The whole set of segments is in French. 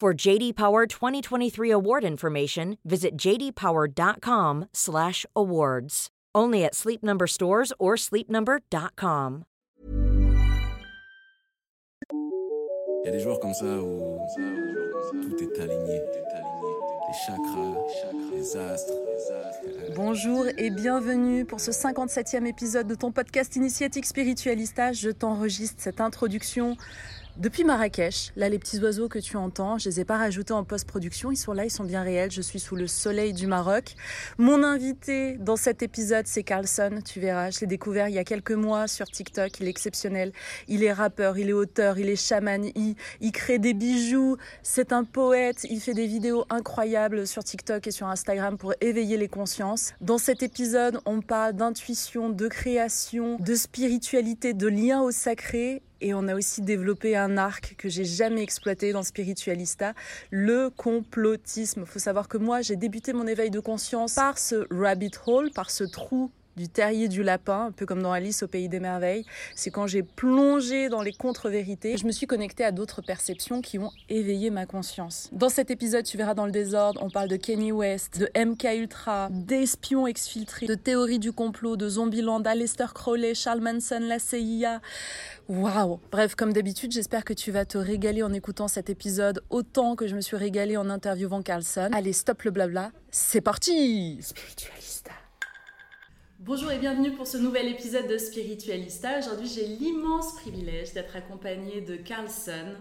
For JD Power 2023 award information, visit jdpower.com/awards. Only at Sleep Number stores or sleepnumber.com. Il y a des joueurs comme ça où tout est aligné. Les chakras, les astres. Bonjour et bienvenue pour ce 57e épisode de ton podcast Initiatique Spiritualista. Je t'enregistre cette introduction depuis Marrakech, là les petits oiseaux que tu entends, je les ai pas rajoutés en post-production, ils sont là, ils sont bien réels, je suis sous le soleil du Maroc. Mon invité dans cet épisode, c'est Carlson, tu verras, je l'ai découvert il y a quelques mois sur TikTok, il est exceptionnel, il est rappeur, il est auteur, il est chaman, il, il crée des bijoux, c'est un poète, il fait des vidéos incroyables sur TikTok et sur Instagram pour éveiller les consciences. Dans cet épisode, on parle d'intuition, de création, de spiritualité, de lien au sacré et on a aussi développé un arc que j'ai jamais exploité dans Spiritualista, le complotisme. Il faut savoir que moi, j'ai débuté mon éveil de conscience par ce rabbit hole, par ce trou du terrier du lapin, un peu comme dans Alice au pays des merveilles. C'est quand j'ai plongé dans les contre-vérités, je me suis connectée à d'autres perceptions qui ont éveillé ma conscience. Dans cet épisode, tu verras dans le désordre, on parle de Kenny West, de MK Ultra, d'espions exfiltrés, de théorie du complot, de Zombieland, Aleister Crowley, Charles Manson, la CIA. Waouh Bref, comme d'habitude, j'espère que tu vas te régaler en écoutant cet épisode autant que je me suis régalée en interviewant Carlson. Allez, stop le blabla, c'est parti Spiritualista Bonjour et bienvenue pour ce nouvel épisode de Spiritualista. Aujourd'hui, j'ai l'immense privilège d'être accompagnée de Carlson.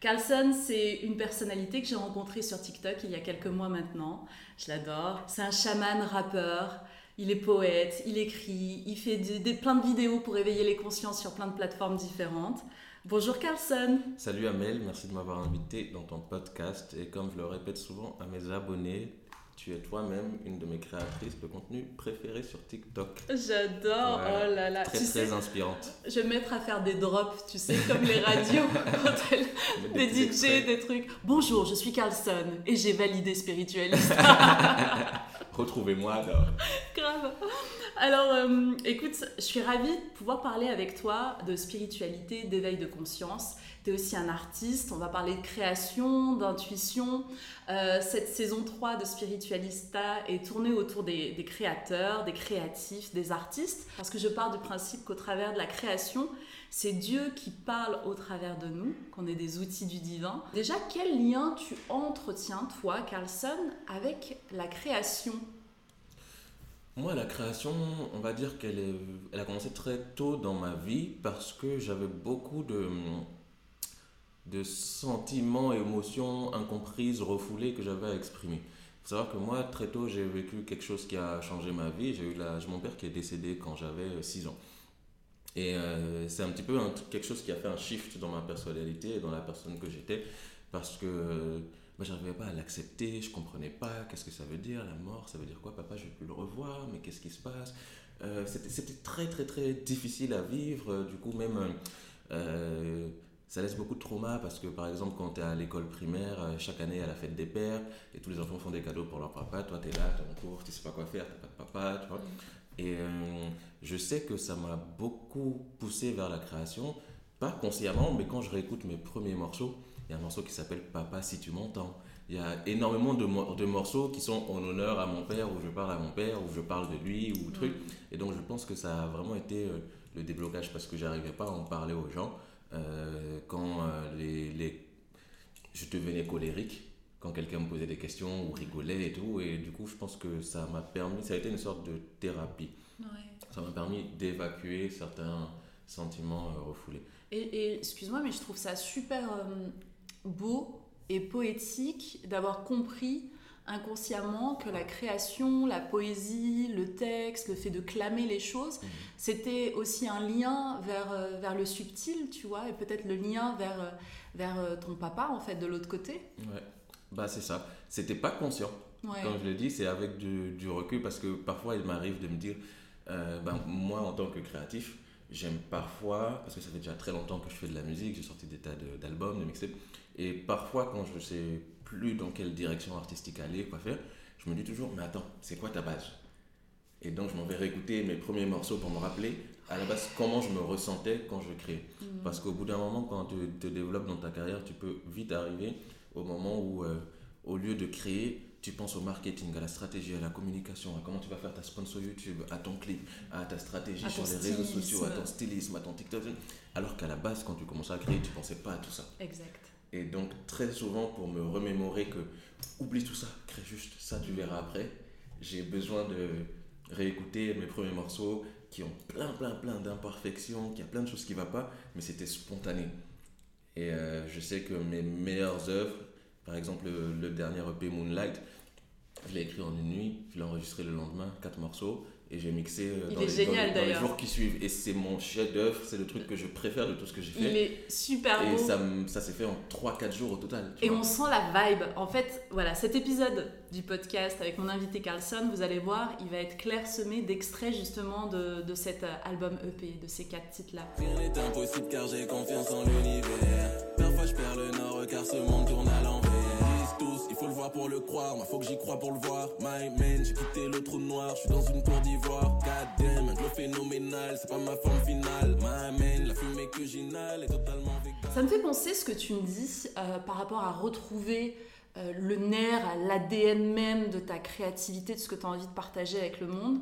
Carlson, c'est une personnalité que j'ai rencontrée sur TikTok il y a quelques mois maintenant. Je l'adore. C'est un chaman rappeur. Il est poète, il écrit, il fait plein de vidéos pour éveiller les consciences sur plein de plateformes différentes. Bonjour Carlson. Salut Amel, merci de m'avoir invité dans ton podcast. Et comme je le répète souvent à mes abonnés, tu es toi-même une de mes créatrices de contenu préférées sur TikTok. J'adore, oh là là. Très, très inspirante. Je vais me mettre à faire des drops, tu sais, comme les radios, des, des DJ, des trucs. Bonjour, je suis Carlson et j'ai validé spiritualiste. Retrouvez-moi alors. Grave. Alors, euh, écoute, je suis ravie de pouvoir parler avec toi de spiritualité, d'éveil de conscience. Tu es aussi un artiste, on va parler de création, d'intuition. Euh, cette saison 3 de Spiritualista est tournée autour des, créateurs, des créatifs, des artistes, parce que je pars du principe qu'au travers de la création, c'est Dieu qui parle au travers de nous, qu'on est des outils du divin. Déjà, quel lien tu entretiens, toi, Carlson, avec la création? Moi, la création, on va dire qu'elle elle a commencé très tôt dans ma vie parce que j'avais beaucoup de, de sentiments, émotions incomprises, refoulées que j'avais à exprimer. Il faut savoir que moi, très tôt, j'ai vécu quelque chose qui a changé ma vie. J'ai eu la, mon père qui est décédé quand j'avais 6 ans. Et euh, c'est un petit peu quelque chose qui a fait un shift dans ma personnalité et dans la personne que j'étais parce que euh, moi, j'arrivais pas à l'accepter, je comprenais pas qu'est-ce que ça veut dire la mort, ça veut dire quoi Papa, je vais plus le revoir, mais qu'est-ce qui se passe? Euh, C'était très très très difficile à vivre, du coup même ça laisse beaucoup de trauma parce que par exemple quand tu es à l'école primaire, euh, chaque année à la fête des pères et tous les enfants font des cadeaux pour leur papa, toi tu es là, tu es en cours, tu sais pas quoi faire, tu pas de papa, tu vois. Et euh, je sais que ça m'a beaucoup poussé vers la création, pas consciemment, mais quand je réécoute mes premiers morceaux, il y a un morceau qui s'appelle Papa si tu m'entends. Il y a énormément de, de, morceaux qui sont en honneur à mon père, où je parle à mon père, où je parle de lui, ou truc. Et donc je pense que ça a vraiment été euh, le déblocage parce que j'arrivais pas à en parler aux gens. Euh, quand euh, les, les, je devenais colérique, quand quelqu'un me posait des questions ou rigolait et tout. Et du coup, je pense que ça m'a permis, ça a été une sorte de thérapie. Ça m'a permis d'évacuer certains sentiments euh, refoulés. Et, excuse-moi, mais je trouve ça super beau et poétique d'avoir compris inconsciemment que la création, la poésie, le texte, le fait de clamer les choses, mhm. c'était aussi un lien vers, euh, vers le subtil, tu vois, et peut-être le lien vers, euh, vers euh, ton papa, en fait, de l'autre côté. Ouais, bah c'est ça. C'était pas conscient. Comme je le dis, c'est avec du, du, recul, parce que parfois il m'arrive de me dire, ben, moi en tant que créatif, j'aime parfois, parce que ça fait déjà très longtemps que je fais de la musique, j'ai sorti des tas d'albums, de, mixtapes, et parfois quand je sais plus dans quelle direction artistique aller, quoi faire, je me dis toujours, mais attends, c'est quoi ta base? Et donc je m'en vais réécouter mes premiers morceaux pour me rappeler à la base comment je me ressentais quand je crée. Mhm. Parce qu'au bout d'un moment, quand tu te développes dans ta carrière, tu peux vite arriver au moment où, euh, au lieu de créer, tu penses au marketing, à la stratégie, à la communication, à comment tu vas faire ta sponsor YouTube, à ton clip, à ta stratégie sur les réseaux sociaux, à ton stylisme, à ton TikTok. Alors qu'à la base, quand tu commençais à créer, tu pensais pas à tout ça. Exact. Et donc, très souvent, pour me remémorer que oublie tout ça, crée juste ça, tu verras après, j'ai besoin de réécouter mes premiers morceaux qui ont plein, plein, plein d'imperfections, qui a plein de choses qui ne vont pas, mais c'était spontané. Et euh, je sais que mes meilleures œuvres, par exemple le, le dernier EP Moonlight, je l'ai écrit en une nuit, je l'ai enregistré le lendemain, quatre morceaux, et j'ai mixé euh, dans, les, jours qui suivent. Et c'est mon chef-d'œuvre, c'est le truc que je préfère de tout ce que j'ai fait. Il est super et beau. Et ça, ça s'est fait en 3-4 jours au total. Et on sent la vibe. En fait, voilà, cet épisode du podcast avec mon invité Carlson, vous allez voir, il va être clairsemé d'extraits justement de, de cet euh, album EP, de ces quatre titres-là. Rien n'est impossible car j'ai confiance en l'univers. Parfois je perds le nord car ce monde tourne à l'envers pour le croire, moi faut que j'y crois pour le voir. My man, j'ai quitté le trou noir, je suis dans une tour d'ivoire. God damn, un glow phénoménal, c'est pas ma forme finale. My man, la fumée que j'inhale est totalement végane. Ça me fait penser ce que tu me dis euh, par rapport à retrouver euh, le nerf, l'ADN même de ta créativité, de ce que tu as envie de partager avec le monde,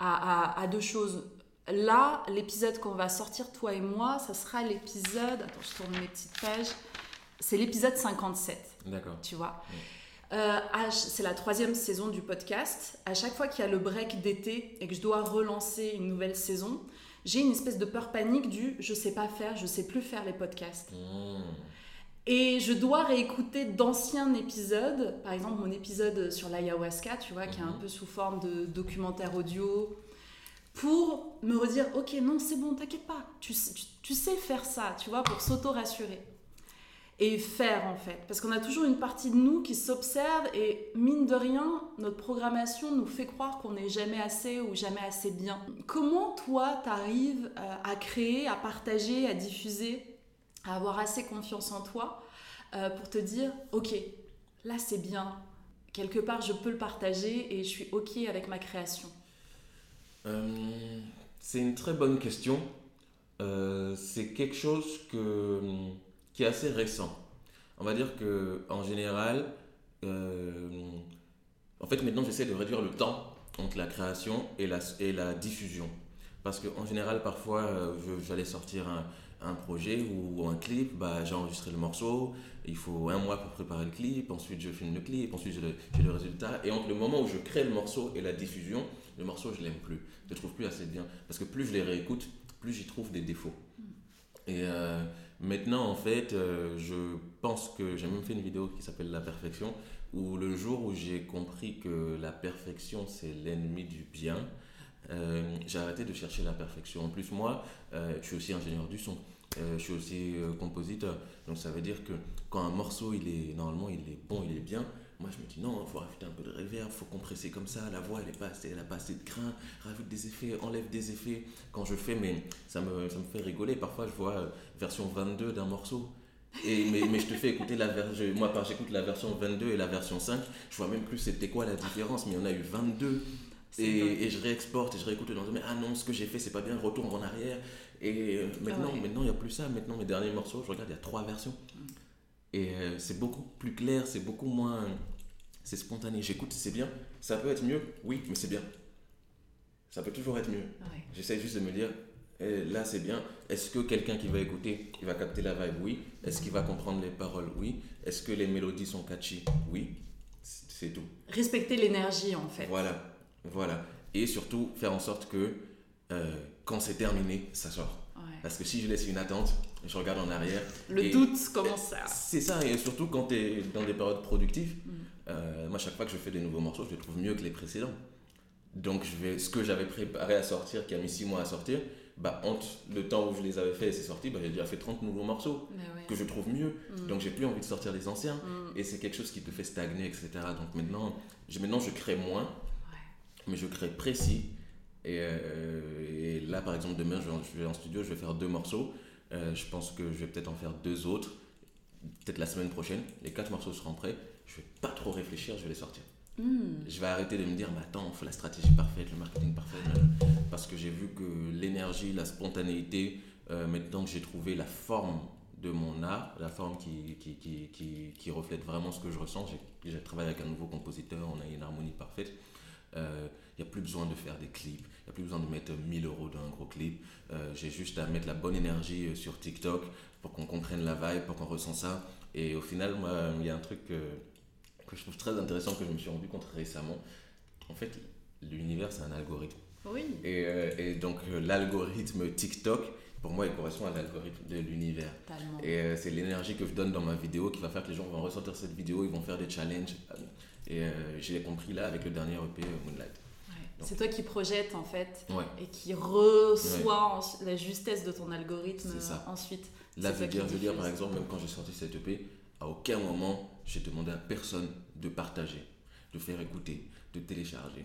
à, à, à deux choses. Là, l'épisode qu'on va sortir, toi et moi, ça sera l'épisode. Attends, je tourne mes petites pages. C'est l'épisode 57. D'accord. Tu vois euh, C'est la troisième saison du podcast. À chaque fois qu'il y a le break d'été et que je dois relancer une nouvelle saison, j'ai une espèce de peur panique du je sais pas faire, je sais plus faire les podcasts. Mmh. Et je dois réécouter d'anciens épisodes, par exemple mon épisode sur l'ayahuasca, tu vois, qui est un mmh. peu sous forme de documentaire audio, pour me redire, ok, non, c'est bon, t'inquiète pas, tu, tu, sais faire ça, tu vois, pour s'auto-rassurer et faire en fait. Parce qu'on a toujours une partie de nous qui s'observe et mine de rien, notre programmation nous fait croire qu'on n'est jamais assez ou jamais assez bien. Comment toi, t'arrives euh, à créer, à partager, à diffuser, à avoir assez confiance en toi euh, pour te dire, ok, là c'est bien, quelque part je peux le partager et je suis ok avec ma création euh, C'est une très bonne question. c'est quelque chose que qui est assez récent. On va dire que en général, euh, en fait maintenant j'essaie de réduire le temps entre la création et la, diffusion. Parce qu'en général, parfois, euh, j'allais sortir un, projet ou, un clip, bah, j'ai enregistré le morceau, il faut un mois pour préparer le clip, ensuite je filme le clip, ensuite j'ai le, le, résultat. Et entre le moment où je crée le morceau et la diffusion, le morceau, je l'aime plus. Je le trouve plus assez bien. Parce que plus je les réécoute, plus j'y trouve des défauts. Et euh, Maintenant, en fait, euh, je pense que j'ai même fait une vidéo qui s'appelle La perfection, où le jour où j'ai compris que la perfection, c'est l'ennemi du bien, euh, j'ai arrêté de chercher la perfection. En plus, moi, euh, je suis aussi ingénieur du son. je suis aussi compositeur. Donc ça veut dire que quand un morceau, il est, normalement, il est bon, il est bien, Moi, je me dis non, il faut rajouter un peu de reverb, il faut compresser comme ça, la voix, elle n'a pas, assez, elle a pas assez de grain, rajoute des effets, enlève des effets. Quand je fais, mais ça me, ça me fait rigoler. Parfois, je vois euh, version 22 d'un morceau. Et, mais, mais je te fais écouter la version. Moi, par j'écoute la version 22 et la version 5, je vois même plus c'était quoi la différence, mais il y en a eu 22. Et, et, je réexporte et je réécoute dans mais ah non, ce que j'ai fait, c'est pas bien, retourne en arrière. Et euh, maintenant, Ah ouais. maintenant il n'y a plus ça. Maintenant, mes derniers morceaux, je regarde, il y a trois versions. Et euh, c'est beaucoup plus clair, c'est beaucoup moins. C'est spontané. J'écoute, c'est bien. Ça peut être mieux, oui, mais c'est bien. Ça peut toujours être mieux. Ouais. J'essaie juste de me dire, eh, là c'est bien. Est-ce que quelqu'un qui va écouter, il va capter la vibe? Oui. Est-ce qu'il va comprendre les paroles? Oui. Est-ce que les mélodies sont catchy? Oui. C'est tout. Respecter l'énergie en fait. Voilà, voilà. Et surtout, faire en sorte que euh, quand c'est terminé, ça sort. Ouais. Parce que si je laisse une attente, je regarde en arrière. Le doute commence à. C'est ça, et surtout quand tu es dans des périodes productives. Mm. euh, moi, chaque fois que je fais des nouveaux morceaux, je les trouve mieux que les précédents. Donc, je vais, ce que j'avais préparé à sortir, qui a mis 6 mois à sortir, bah, entre le temps où je les avais fait et c'est sorti, bah, j'ai déjà fait 30 nouveaux morceaux ouais. que je trouve mieux. Mm. Donc, j'ai plus envie de sortir les anciens. Mm. Et c'est quelque chose qui te fait stagner, etc. Donc maintenant, je, maintenant, je crée moins, mais je crée précis. Et, euh, et là, par exemple, demain, je vais, en, je vais en studio, je vais faire deux morceaux. Euh, je pense que je vais peut-être en faire deux autres, peut-être la semaine prochaine. Les quatre morceaux seront prêts. Je vais pas trop réfléchir, je vais les sortir. Mm. Je vais arrêter de me dire, mais attends, il faut la stratégie parfaite, le marketing parfait. Parce que j'ai vu que l'énergie, la spontanéité, euh, maintenant que j'ai trouvé la forme de mon art, la forme qui, qui, qui, qui, qui reflète vraiment ce que je ressens, j'ai travaillé avec un nouveau compositeur, on a une harmonie parfaite. Euh, Il n'y a plus besoin de faire des clips, il n'y a plus besoin de mettre 1000 euros dans un gros clip. Euh, j'ai juste à mettre la bonne énergie euh, sur TikTok pour qu'on comprenne la vibe, pour qu'on ressent ça. Et au final, moi, il y a un truc que, que je trouve très intéressant que je me suis rendu compte récemment. En fait, l'univers, c'est un algorithme. Oui. Et, euh, et donc, euh, l'algorithme TikTok, pour moi, il correspond à l'algorithme de l'univers. Totalement. Et euh, c'est l'énergie que je donne dans ma vidéo qui va faire que les gens vont ressentir cette vidéo, ils vont faire des challenges. Et euh, j'ai compris là avec le dernier EP euh, Moonlight. C'est toi qui projettes en fait Ouais. et qui reçoit la justesse de ton algorithme ça. ensuite. Veux dire, diffuse. par exemple, même quand j'ai sorti cette EP, à aucun moment j'ai demandé à personne de partager, de faire écouter, de télécharger.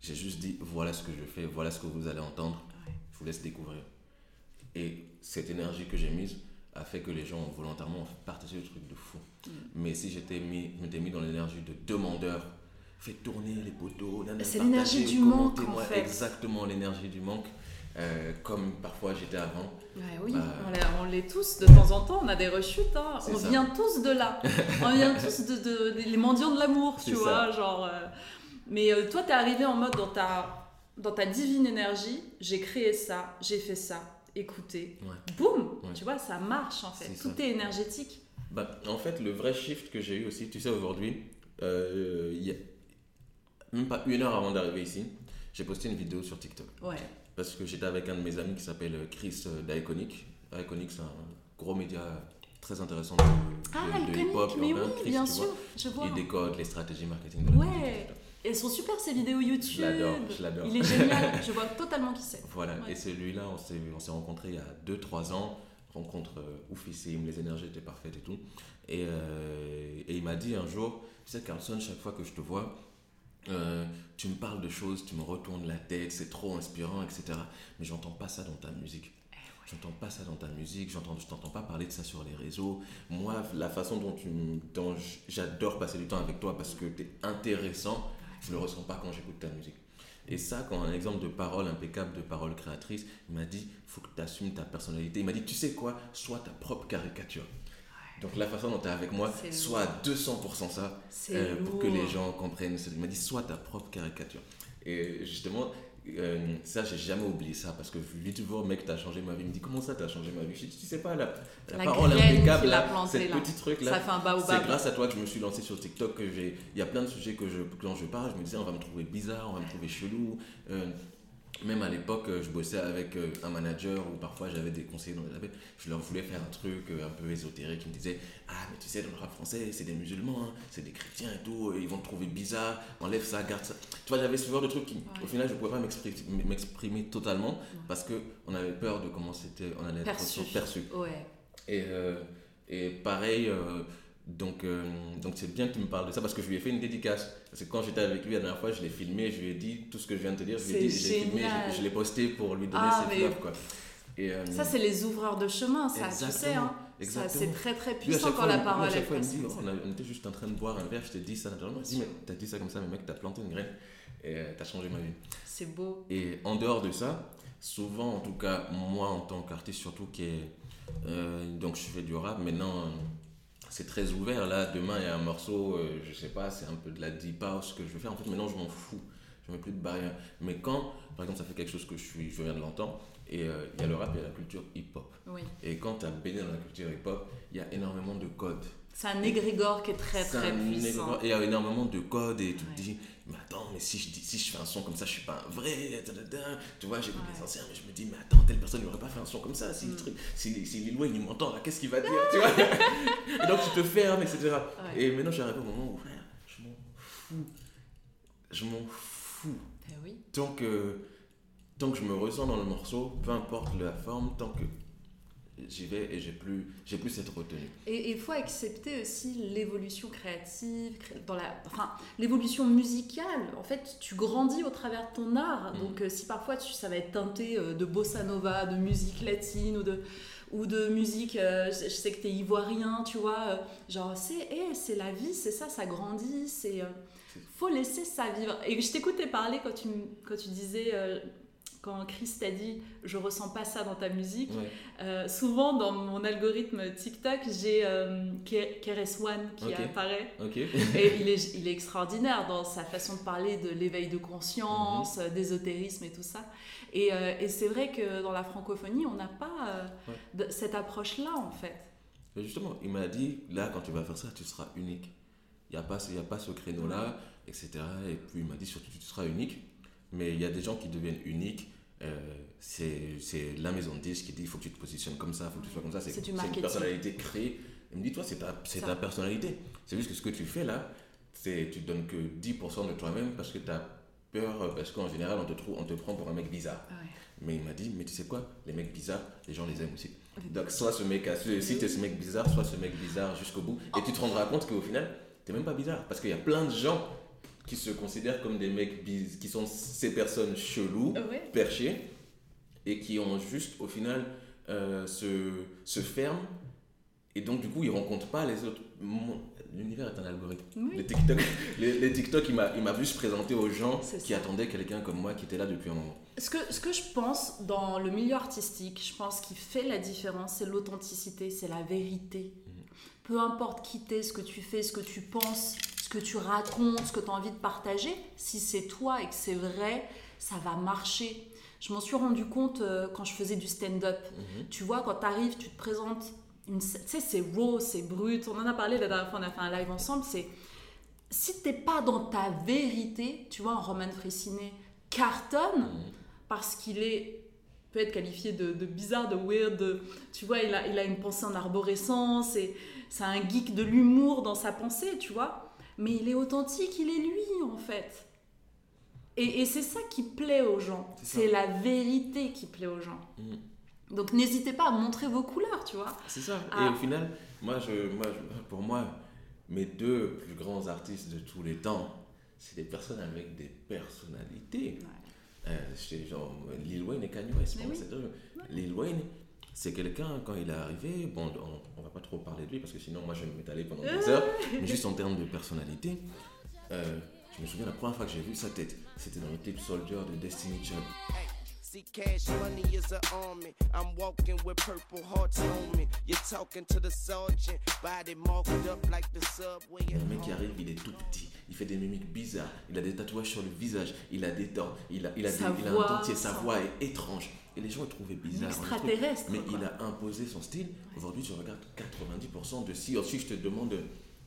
J'ai juste dit voilà ce que je fais, voilà ce que vous allez entendre, Ouais. je vous laisse découvrir. Et cette énergie que j'ai mise a fait que les gens volontairement ont partagé le truc de fou. Mm. Mais si j'étais mis, mis dans l'énergie de demandeur, fais tourner les poteaux, C'est l'énergie du manque, en fait. Exactement l'énergie du manque, euh, comme parfois j'étais avant. Ouais, oui, Bah, on l'est- tous de temps en temps, on a des rechutes, hein. On ça. vient tous de là. on vient tous de, les mendiants de l'amour, tu vois. Genre, euh, Mais euh, toi, t'es arrivé en mode dans ta, dans ta divine énergie, j'ai créé ça, j'ai fait ça, écoutez, Ouais. boum, Ouais. tu vois, ça marche en fait. Tout ça. est énergétique. Bah, en fait, le vrai shift que j'ai eu aussi, tu sais, aujourd'hui, euh, il y a même pas une heure avant d'arriver ici, j'ai posté une vidéo sur TikTok. Ouais. Parce que j'étais avec un de mes amis qui s'appelle Chris euh, d'Iconic. Iconic, c'est un gros média très intéressant de, Ah, de hip-hop mais oui. Chris, bien sûr, vois, je vois. Il décode les stratégies marketing de la Ouais. musique, etc. Elles sont super ces vidéos YouTube. Je l'adore, je l'adore. Il est génial, je vois totalement qui c'est. Voilà, Ouais. et celui-là, on s'est, on s'est rencontrés il y a 2-3 ans, rencontre euh, oufissime, les énergies étaient parfaites et tout. Et, euh, et il m'a dit un jour, tu sais Carlson, chaque fois que je te vois, euh, tu me parles de choses, tu me retournes la tête, c'est trop inspirant, etc. Mais j'entends pas ça dans ta musique. J'entends pas ça dans ta musique, j'entends, je t'entends pas parler de ça sur les réseaux. Moi, la façon dont, tu, dont j'adore passer du temps avec toi parce que tu es intéressant, je le ressens pas quand j'écoute ta musique. Et ça, quand un exemple de parole impeccable, de parole créatrice, il m'a dit, faut que tu assumes ta personnalité. Il m'a dit, tu sais quoi, sois ta propre caricature. Donc la façon dont tu es avec moi, sois à 200% ça, euh, pour que les gens comprennent. Il m'a dit, sois ta propre caricature. Et justement, euh, ça, j'ai jamais oublié ça, parce que je lui dis toujours, mec, t'as changé ma vie. Il me dit, comment ça, t'as changé ma vie? Je dis, tu sais pas, la, la, La parole impeccable, là, cette là. petit truc là, Ça fait un c'est grâce à toi que je me suis lancé sur TikTok. Que j'ai, il y a plein de sujets que je, quand je parle, je me disais, on va me trouver bizarre, on va me trouver chelou. Euh, même à l'époque, euh, je bossais avec euh, un manager ou parfois j'avais des conseillers dans les appels. Je leur voulais faire un truc euh, un peu ésotérique. Ils me disaient Ah, mais tu sais, dans le rap français, c'est des musulmans, hein, c'est des chrétiens et tout, et ils vont te trouver bizarre, enlève ça, garde ça. Tu vois, j'avais ce genre de truc qui, au final, je ne pouvais pas m'exprimer, totalement parce qu'on avait peur de comment c'était, on allait être Perçu. perçu. Ouais. Et, euh, et pareil, euh, Donc, euh, donc c'est bien que tu me parles de ça parce que je lui ai fait une dédicace. Parce que quand j'étais avec lui la dernière fois, je l'ai filmé, je lui ai dit tout ce que je viens de te dire. Je lui ai dit, j'ai filmé, je, je l'ai posté pour lui donner Ah, ses fleurs, quoi. Et, euh, Ça, c'est les ouvreurs de chemin, ça, tu sais. Hein. C'est très très puissant quand fois, la parole est passée. dit, oh, on, était juste en train de boire un verre, je te dis ça naturellement. Je dis, mais t'as dit ça comme ça, mais mec, t'as planté une graine et euh, t'as changé ma vie. C'est beau. Et en dehors de ça, souvent, en tout cas, moi en tant qu'artiste, surtout qui est. euh, donc, je fais du rap. Maintenant, c'est très ouvert. Là, demain, il y a un morceau, euh, je sais pas, c'est un peu de la deep house que je veux faire. En fait, maintenant, je m'en fous. Je mets plus de barrière. Mais quand, par exemple, ça fait quelque chose que je suis, je viens de l'entendre, et euh, il y a le rap et la culture hip-hop. Oui. Et quand tu as baigné dans la culture hip-hop, il y a énormément de codes. C'est un égrégore qui est très très un puissant. égrégore. Et il y a énormément de codes et tu Ouais. te dis, mais attends, mais si je, dis, si je fais un son comme ça, je suis pas un vrai. Tu vois, j'écoute Ouais. les anciens, mais je me dis, mais attends, telle personne n'aurait pas fait un son comme ça. Si, Mm. le truc, si, si Lil Wayne il m'entend là, qu'est-ce qu'il va dire tu vois? Et donc tu te fermes, etc. Ouais. Et maintenant, j'arrive au moment où, frère, je m'en fous. Je m'en fous. Eh oui. Tant que, tant que je me ressens dans le morceau, peu importe la forme, tant que j'y vais et j'ai plus, j'ai plus cette retenue. Et il faut accepter aussi l'évolution créative, cré- dans la, enfin, l'évolution musicale. En fait, tu grandis au travers de ton art. Mhm. Donc, euh, si parfois tu, ça va être teinté euh, de bossa nova, de musique latine ou de, ou de musique, euh, je, sais que tu es ivoirien, tu vois, euh, genre, c'est eh, c'est la vie, c'est ça, ça grandit, c'est. euh, faut laisser ça vivre. Et je t'écoutais parler quand tu, quand tu disais. Quand Chris t'a dit je ressens pas ça dans ta musique, Ouais. euh, souvent dans mon algorithme TikTok, j'ai euh, KRS-One qui apparaît. Et il est, il est extraordinaire dans sa façon de parler de l'éveil de conscience, Mhm. d'ésotérisme et tout ça. Et, euh, et c'est vrai que dans la francophonie, on n'a pas euh, Ouais. cette approche-là en fait. Mais justement, il m'a dit, là, quand tu vas faire ça, tu seras unique. Il n'y a, pas y a pas ce créneau-là, etc. Et puis, il m'a dit, surtout, tu seras unique. Mais il y a des gens qui deviennent uniques. Euh, c'est c'est la maison de disques qui dit, il faut que tu te positionnes comme ça, il faut que tu sois comme ça. C'est une personnalité créée. Il me dit, toi, c'est ta, ta personnalité. C'est juste que ce que tu fais là, c'est tu donnes que 10% de toi-même parce que tu as peur, parce qu'en général, on te, trouve, on te prend pour un mec bizarre. Mais il m'a dit, mais tu sais quoi, les mecs bizarres, les gens les aiment aussi. Donc, soit ce mec, si tu es ce mec bizarre, soit ce mec bizarre jusqu'au bout. Et tu te rendras compte qu'au final, tu même pas bizarre. Parce qu'il y a plein de gens qui se considèrent comme des mecs biz- qui sont ces personnes cheloues, Ouais. perchées, et qui ont juste, au final, euh, se, se ferment. Et donc, du coup, ils rencontrent pas les autres. L'univers est un algorithme. Oui. Les TikTok, les, les TikTok il m'a vu se présenter aux gens qui attendaient quelqu'un comme moi qui était là depuis un moment. Ce que, ce que je pense dans le milieu artistique, je pense qui fait la différence, c'est l'authenticité, c'est la vérité. Peu importe qui t'es, ce que tu fais, ce que tu penses, que tu racontes, ce que tu as envie de partager, si c'est toi et que c'est vrai, ça va marcher. Je m'en suis rendu compte euh, quand je faisais du stand-up. Tu vois, quand tu arrives, tu te présentes, une tu sais, c'est raw, c'est brut. On en a parlé la dernière fois, on a fait un live ensemble. C'est si t'es pas dans ta vérité, tu vois, un Roman Fressinet cartonne parce qu'il est peut être qualifié de, de bizarre, de weird, de- tu vois, il a, il a une pensée en arborescence, et c'est un geek de l'humour dans sa pensée, tu vois, mais il est authentique, il est lui en fait. Et, et c'est ça qui plaît aux gens, C'est la vérité qui plaît aux gens. Mm. Donc n'hésitez pas à montrer vos couleurs, tu vois. C'est ça. Ah. Et au final, moi, je, moi, je- pour moi, mes deux plus grands artistes de tous les temps, c'est des personnes avec des personnalités. Euh, c'est genre Lil Wayne et Kanye West. Oui. Lil Wayne, c'est quelqu'un, quand il est arrivé, bon, on, on va pas trop parler de lui parce que sinon, moi, je vais m'étaler pendant des heures, mais juste en termes de personnalité, euh, je me souviens la première fois que j'ai vu sa tête, c'était dans le clip Soldier de Destiny Child. See, cash money is an army. I'm walking with purple hearts on me. You're talking to the sergeant, body marked up like the subway. Il y a un mec qui arrive, il est tout petit, il fait des mimiques bizarres, il a des tatouages sur le visage, il a des dents, il a, il a, Sa des- il a un dentier, sa sa- voix est étrange. Et les gens le trouvaient bizarre. le extraterrestre, Mais quoi. il a imposé son style. Aujourd'hui, tu regardes 90% de si, si je te demande,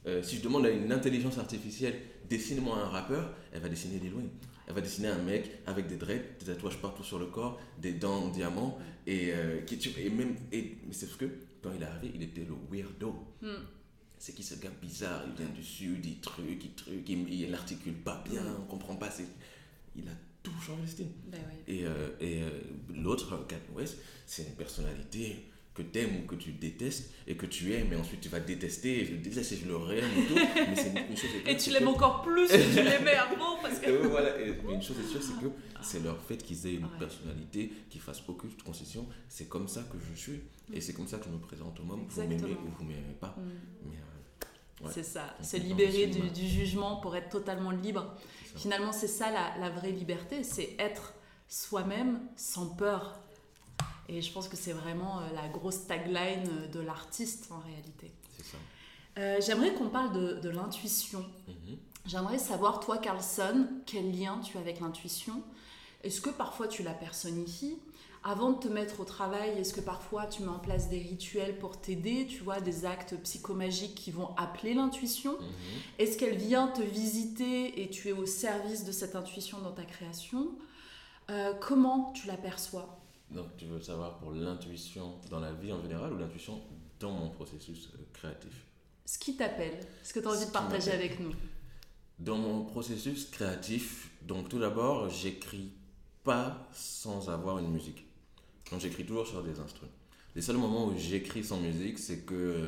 euh, si je demande à une intelligence artificielle, dessine-moi un rappeur, elle va dessiner Lil Wayne. Elle va dessiner un mec avec des dreads, des tatouages partout sur le corps, des dents en diamant, et, euh, qui, et même, et, mais c'est ce que, quand il est arrivé, il était le weirdo. C'est qui ce gars bizarre? Il vient du sud, il truc, il truc, il, il articule pas bien, on comprend pas. c'est- Il a tout changé le style. Ben oui. Et, euh, et euh, l'autre, Kanye West, c'est une personnalité que tu aimes ou que tu détestes et que tu aimes et ensuite tu vas détester et je le déteste et je le réaime et tout. Mais c'est une, chose et tu l'aimes encore plus que tu l'aimais avant parce que voilà. Mais une chose est sûre c'est que c'est leur fait qu'ils aient une personnalité qu'ils fassent aucune concession. C'est comme ça que je suis et c'est comme ça que je me présente au monde vous m'aimez ou vous m'aimez pas. Mm. euh, c'est ça, se libérer du, du, jugement pour être totalement libre. Finalement, c'est ça la, la vraie liberté, c'est être soi-même sans peur et je pense que c'est vraiment euh, la grosse tagline de l'artiste en réalité. C'est ça. Euh, j'aimerais qu'on parle de, de l'intuition. Mhm. J'aimerais savoir, toi, Carlson, quel lien tu as avec l'intuition? Est-ce que parfois tu la personnifies? Avant de te mettre au travail, est-ce que parfois tu mets en place des rituels pour t'aider, tu vois, des actes psychomagiques qui vont appeler l'intuition? Mhm. Est-ce qu'elle vient te visiter et tu es au service de cette intuition dans ta création? Euh, Comment tu l'aperçois donc, tu veux savoir pour l'intuition dans la vie en général ou l'intuition dans mon processus euh, créatif? Ce qui t'appelle, ce que tu as envie de partager avec nous. Dans mon processus créatif, donc tout d'abord, j'écris pas sans avoir une musique. Donc, j'écris toujours sur des instruments. Les seuls moments où j'écris sans musique, c'est que euh,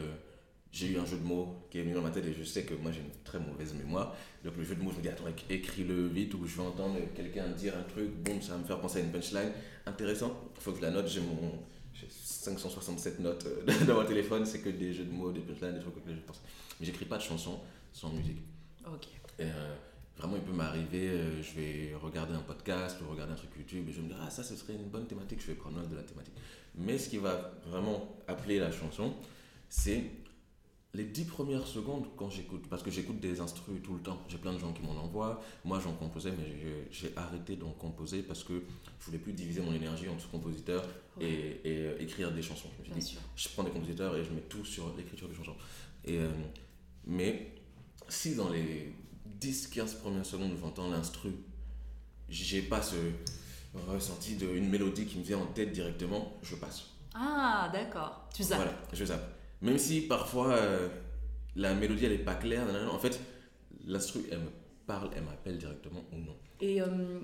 j'ai eu un jeu de mots qui est venu dans ma tête et je sais que moi j'ai une très mauvaise mémoire. Donc le jeu de mots, je me dis, attends, écris-le vite ou je vais entendre quelqu'un dire un truc, boum, ça va me faire penser à une punchline. Intéressant, il faut que je la note. J'ai mon 567 notes euh, dans mon téléphone, c'est que des jeux de mots, des punchlines, des trucs que je pense. Mais j'écris pas de chansons sans musique. Ok. Et, euh, vraiment, il peut m'arriver, euh, je vais regarder un podcast ou regarder un truc YouTube et je me dis, ah, ça, ce serait une bonne thématique, je vais prendre note de la thématique. Mais ce qui va vraiment appeler la chanson, c'est les dix premières secondes quand j'écoute, parce que j'écoute des instrus tout le temps, j'ai plein de gens qui m'en envoient, moi j'en composais mais j'ai arrêté d'en composer parce que je voulais plus diviser mon énergie entre compositeur et, euh, écrire des chansons. Je, je prends des compositeurs et je mets tout sur l'écriture des chansons. Et, euh, mais si dans les 10-15 premières secondes j'entends l'instru, j'ai pas ce ressenti d'une mélodie qui me vient en tête directement, je passe. Ah d'accord, tu zappes. Voilà, je zappe. Même si parfois euh, la mélodie elle est pas claire, en fait, l'instru elle me parle, elle m'appelle directement ou non. Et euh,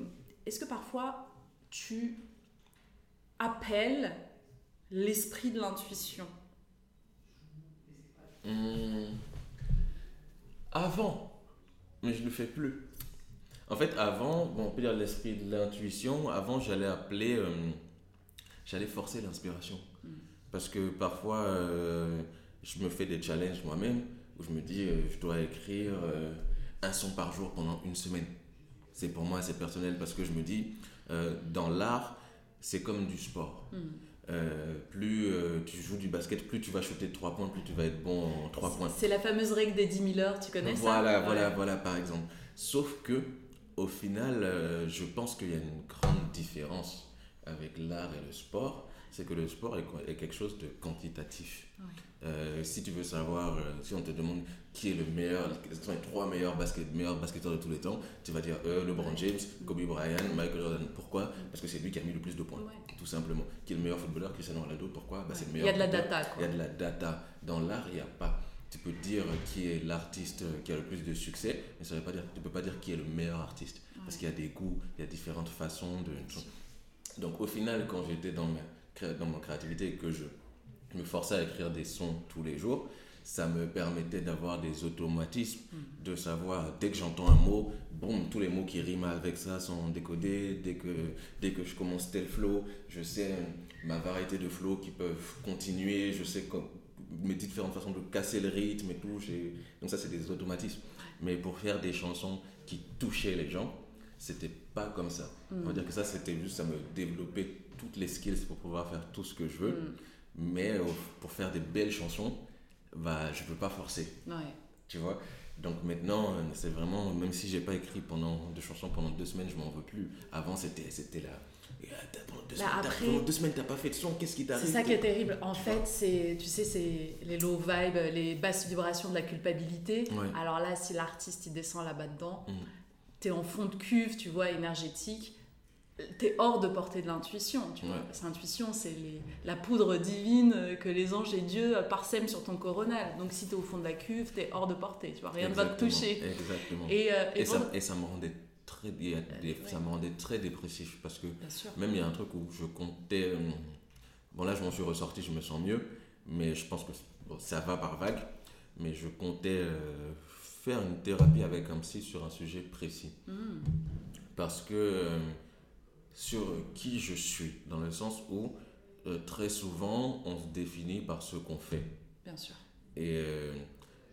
est-ce que parfois tu appelles l'esprit de l'intuition? Hmm. Avant, mais je le fais plus. En fait, avant, bon, on peut dire l'esprit de l'intuition, avant j'allais appeler, euh, j'allais forcer l'inspiration. Parce que parfois, euh, je me fais des challenges moi-même où je me dis, euh, je dois écrire euh, un son par jour pendant une semaine. C'est pour moi, c'est personnel parce que je me dis, dans l'art, c'est comme du sport. Hmm. plus tu joues du basket, plus tu vas shooter de 3 points, plus tu vas être bon en 3 points. C'est la fameuse règle des 10 000 heures, tu connais ça? Voilà, voilà, voilà, par exemple. Sauf que, au final, je pense qu'il y a une grande différence avec l'art et le sport c'est que le sport est, quelque chose de quantitatif. Euh, si tu veux savoir, euh, si on te demande qui est le meilleur, quels sont les trois meilleurs, basket, meilleurs basketteurs de tous les temps, tu vas dire euh, LeBron James, Kobe Bryant, Michael Jordan. Pourquoi? Parce que c'est lui qui a mis le plus de points, tout simplement. Qui est le meilleur footballeur Cristiano Ronaldo Pourquoi? Bah, c'est le meilleur. Il y a de la data. Il y a de la data. Dans l'art, il n'y a pas. Tu peux dire qui est l'artiste qui a le plus de succès, mais ça veut pas dire, tu ne peux pas dire qui est le meilleur artiste. Parce qu'il y a des goûts, il y a différentes façons de. Donc au final, quand j'étais dans ma dans ma créativité que je me forçais à écrire des sons tous les jours, ça me permettait d'avoir des automatismes, mm. de savoir dès que j'entends un mot, bon, tous les mots qui riment avec ça sont décodés. Dès que, dès que je commence tel flow, je sais ma variété de flows qui peuvent continuer, je sais mes différentes façons de casser le rythme et tout. Donc, ça, c'est des automatismes. Mais pour faire des chansons qui touchaient les gens, c'était pas comme ça. On va mm. dire que ça, c'était juste, ça me développait toutes les skills pour pouvoir faire tout ce que je veux. Mm. Mais euh, pour faire des belles chansons, bah, je ne peux pas forcer. Tu vois? Donc maintenant, euh, c'est vraiment, même si j'ai pas écrit pendant deux chansons pendant deux semaines, je m'en veux plus. Avant, c'était, c'était là. Pendant deux, bah, semaines, après, pendant deux semaines, t'as pas fait de son, qu'est-ce qui t'arrive? C'est ça qui est terrible. En fait, c'est, tu sais, c'est les low vibes, les basses vibrations de la culpabilité. Alors là, si l'artiste il descend là-bas dedans, mm. tu es en fond de cuve, tu vois, énergétique t'es hors de portée de l'intuition. Tu vois. L'intuition, c'est la poudre divine que les anges et Dieu parsèment sur ton coronal. Donc si t'es au fond de la cuve, t'es hors de portée. Tu vois, rien ne va te toucher. Exactement. Et, euh, et, ça, et, ça, me rendait très, ça me rendait très dépressif parce que même il y a un truc où je comptais, euh, Bon, là, je m'en suis ressorti, je me sens mieux, mais je pense que bon, ça va par vague. Mais je comptais euh, faire une thérapie avec un psy sur un sujet précis. Hmm. Parce que euh, sur qui je suis, dans le sens où euh, très souvent on se définit par ce qu'on fait. Bien sûr. Et, euh,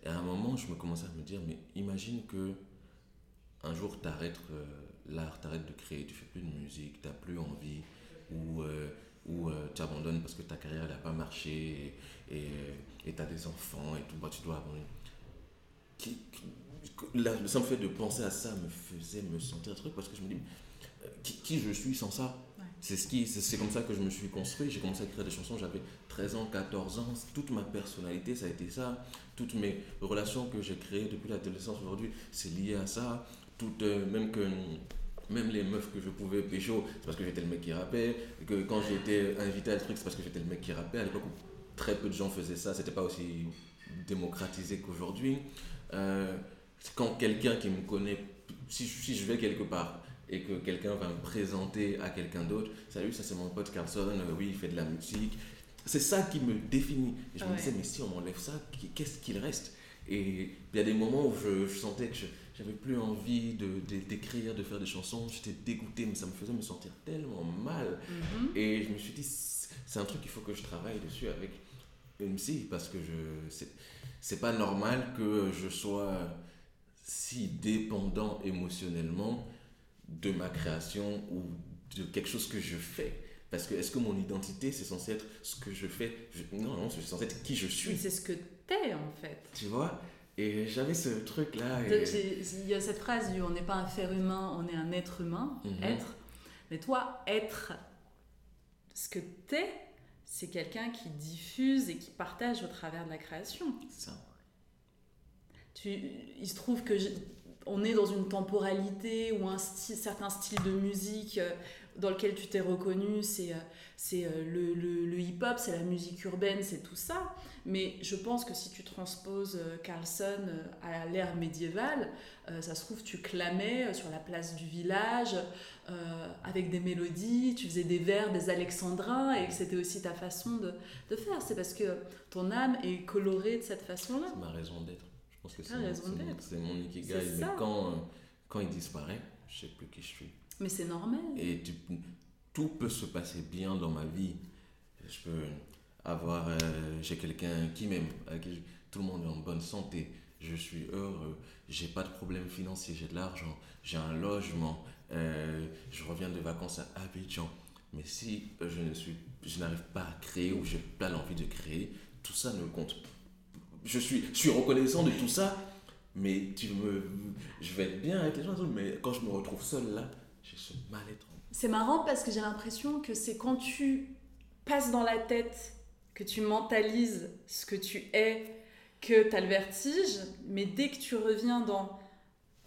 et à un moment, je me commençais à me dire, mais imagine que un jour tu arrêtes l'art, tu arrêtes de créer, tu fais plus de musique, tu n'as plus envie, ou, euh, ou tu abandonnes parce que ta carrière n'a pas marché, et tu as des enfants et tout, bah, tu dois abandonner. Qui, le simple fait de penser à ça me faisait me sentir un truc parce que je me dis, euh, qui, qui je suis sans ça Ouais. C'est ce qui, c'est- comme ça que je me suis construit. J'ai commencé à écrire des chansons, j'avais 13 ans, 14 ans. Toute ma personnalité, ça a été ça. Toutes mes relations que j'ai créées depuis l'adolescence aujourd'hui, c'est lié à ça. Toutes, euh, même que même les meufs que je pouvais pécho, c'est parce que j'étais le mec qui rappait. Que quand j'étais invité à le truc, c'est parce que j'étais le mec qui rappait. À l'époque où très peu de gens faisaient ça, c'était pas aussi démocratisé qu'aujourd'hui. Euh, quand quelqu'un qui me connaît, si, si je vais quelque part et que quelqu'un va me présenter à quelqu'un d'autre, salut, ça c'est mon pote Carlson, euh, oui, il fait de la musique. C'est ça qui me définit. Et je me disais, mais si on m'enlève ça, qu'est-ce qu'il reste? Et il y a des moments où je, je sentais que je j'avais plus envie de- d'écrire, de, faire des chansons, j'étais dégoûté, mais ça me faisait me sentir tellement mal. Mhm. Et je me suis dit, c'est un truc qu'il faut que je travaille dessus avec psy, parce que je c'est- c'est pas normal que je sois si dépendant émotionnellement de ma création ou de quelque chose que je fais. Parce que est-ce que mon identité, c'est censé être ce que je fais? Je- Non, non, c'est censé être qui je suis. c'est ce que t'es en fait. Tu vois? Et j'avais ce truc-là. Et... Il y a cette phrase du on n'est pas un faire humain, on est un être humain, Mhm. être. Mais toi, être, ce que t'es, c'est quelqu'un qui diffuse et qui partage au travers de la création. Ça. Tu, il se trouve que on est dans une temporalité ou un style, certain style de musique euh, dans lequel tu t'es reconnu, c'est euh, c'est, euh, le, le- hip-hop, c'est la musique urbaine, c'est tout ça. Mais je pense que si tu transposes Carlson à l'ère médiévale, ça se trouve, tu clamais sur la place du village avec des mélodies, tu faisais des vers, des alexandrins, et c'était aussi ta façon de, de faire. C'est parce que ton âme est colorée de cette façon-là. C'est ma raison d'être. Pense que Ta c'est mon- mon- ikigai. Mais quand, euh, quand il disparaît, je sais plus qui je suis. Mais c'est normal. Et tu- tout peut se passer bien dans ma vie. Je peux avoir. euh, J'ai quelqu'un qui m'aime, tout le monde est en bonne santé. Je suis heureux. J'ai pas de problème financier. J'ai de l'argent. J'ai un logement. euh, je reviens de vacances à Abidjan. Mais si je ne suis, je n'arrive pas à créer ou j'ai pas l'envie de créer, tout ça ne compte. Je suis, je suis reconnaissant de tout ça, mais tu me, je vais être bien avec les gens, mais quand je me retrouve seul là, j'ai ce mal-être. C'est marrant parce que j'ai l'impression que c'est quand tu passes dans la tête, que tu mentalises ce que tu es, que tu as le vertige, mais dès que tu reviens dans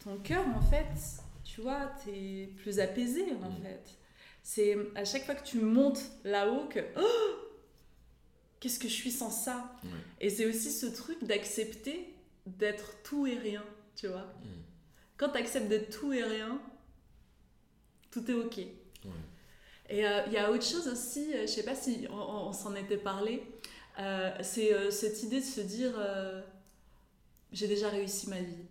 ton cœur, en fait, tu vois, tu es plus apaisé, en Mhm. fait. C'est à chaque fois que tu montes là-haut que... Oh Qu'est-ce que je suis sans ça. Et c'est aussi ce truc d'accepter d'être tout et rien, tu vois. Mm. Quand tu acceptes d'être tout et rien, tout est ok. Et euh, il y a autre chose aussi, euh, je sais pas si on, on- on s'en était parlé, euh, c'est euh, cette idée de se dire j'ai déjà réussi ma vie.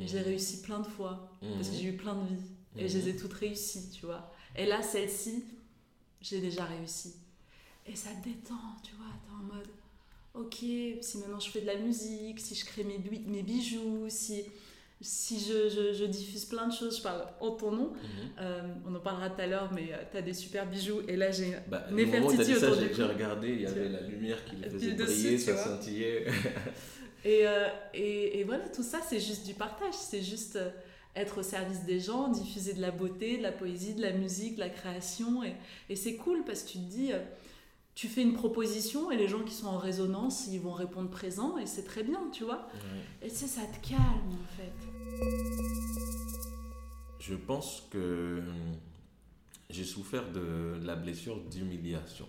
Et Mhm. réussi plein de fois parce que Mhm. j'ai eu plein de vies et je les ai toutes réussies, tu vois. Et là, celle-ci, j'ai déjà réussi. Et ça te détend, tu vois, t'es en mode ok, si maintenant je fais de la musique, si je crée mes, mes bijoux, si, si je, je- je diffuse plein de choses, je parle en ton nom. Mhm. Euh, on en parlera tout à l'heure, mais tu as des super bijoux. Et là, j'ai Bah, Nefertiti t'as autour du j'ai regardé, il y avait la lumière qui les faisait dessus, briller, tu ça scintillait. Et, euh, et, et voilà, tout ça, c'est juste du partage. C'est juste euh, être au service des gens, diffuser de la beauté, de la poésie, de la musique, de la création. Et, et c'est cool parce que tu te dis, euh, tu fais une proposition et les gens qui sont en résonance, ils vont répondre présent et c'est très bien, tu vois. Ouais. Et c'est ça te calme en fait. Je pense que hum, j'ai souffert de la blessure d'humiliation.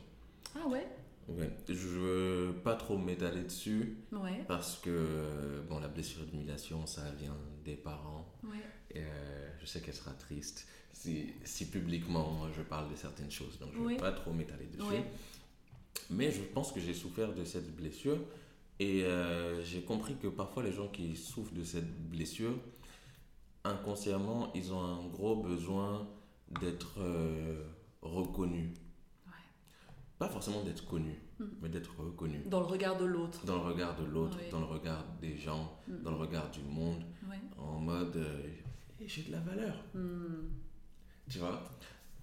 Ah ouais? Ouais. Je veux pas trop m'étaler dessus Ouais, parce que bon, la blessure d'humiliation, ça vient des parents. ouais. Et euh, je sais qu'elle sera triste si, si publiquement je parle de certaines choses, donc je vais pas trop m'étaler dessus. Mais je pense que j'ai souffert de cette blessure et euh, j'ai compris que parfois les gens qui souffrent de cette blessure, inconsciemment, ils ont un gros besoin d'être euh, reconnus. Pas forcément d'être connus, Mm. mais d'être reconnus. Dans le regard de l'autre. Dans le regard de l'autre, Oui. dans le regard des gens, Mm. dans le regard du monde, en mode euh, j'ai de la valeur. Hmm. Tu vois?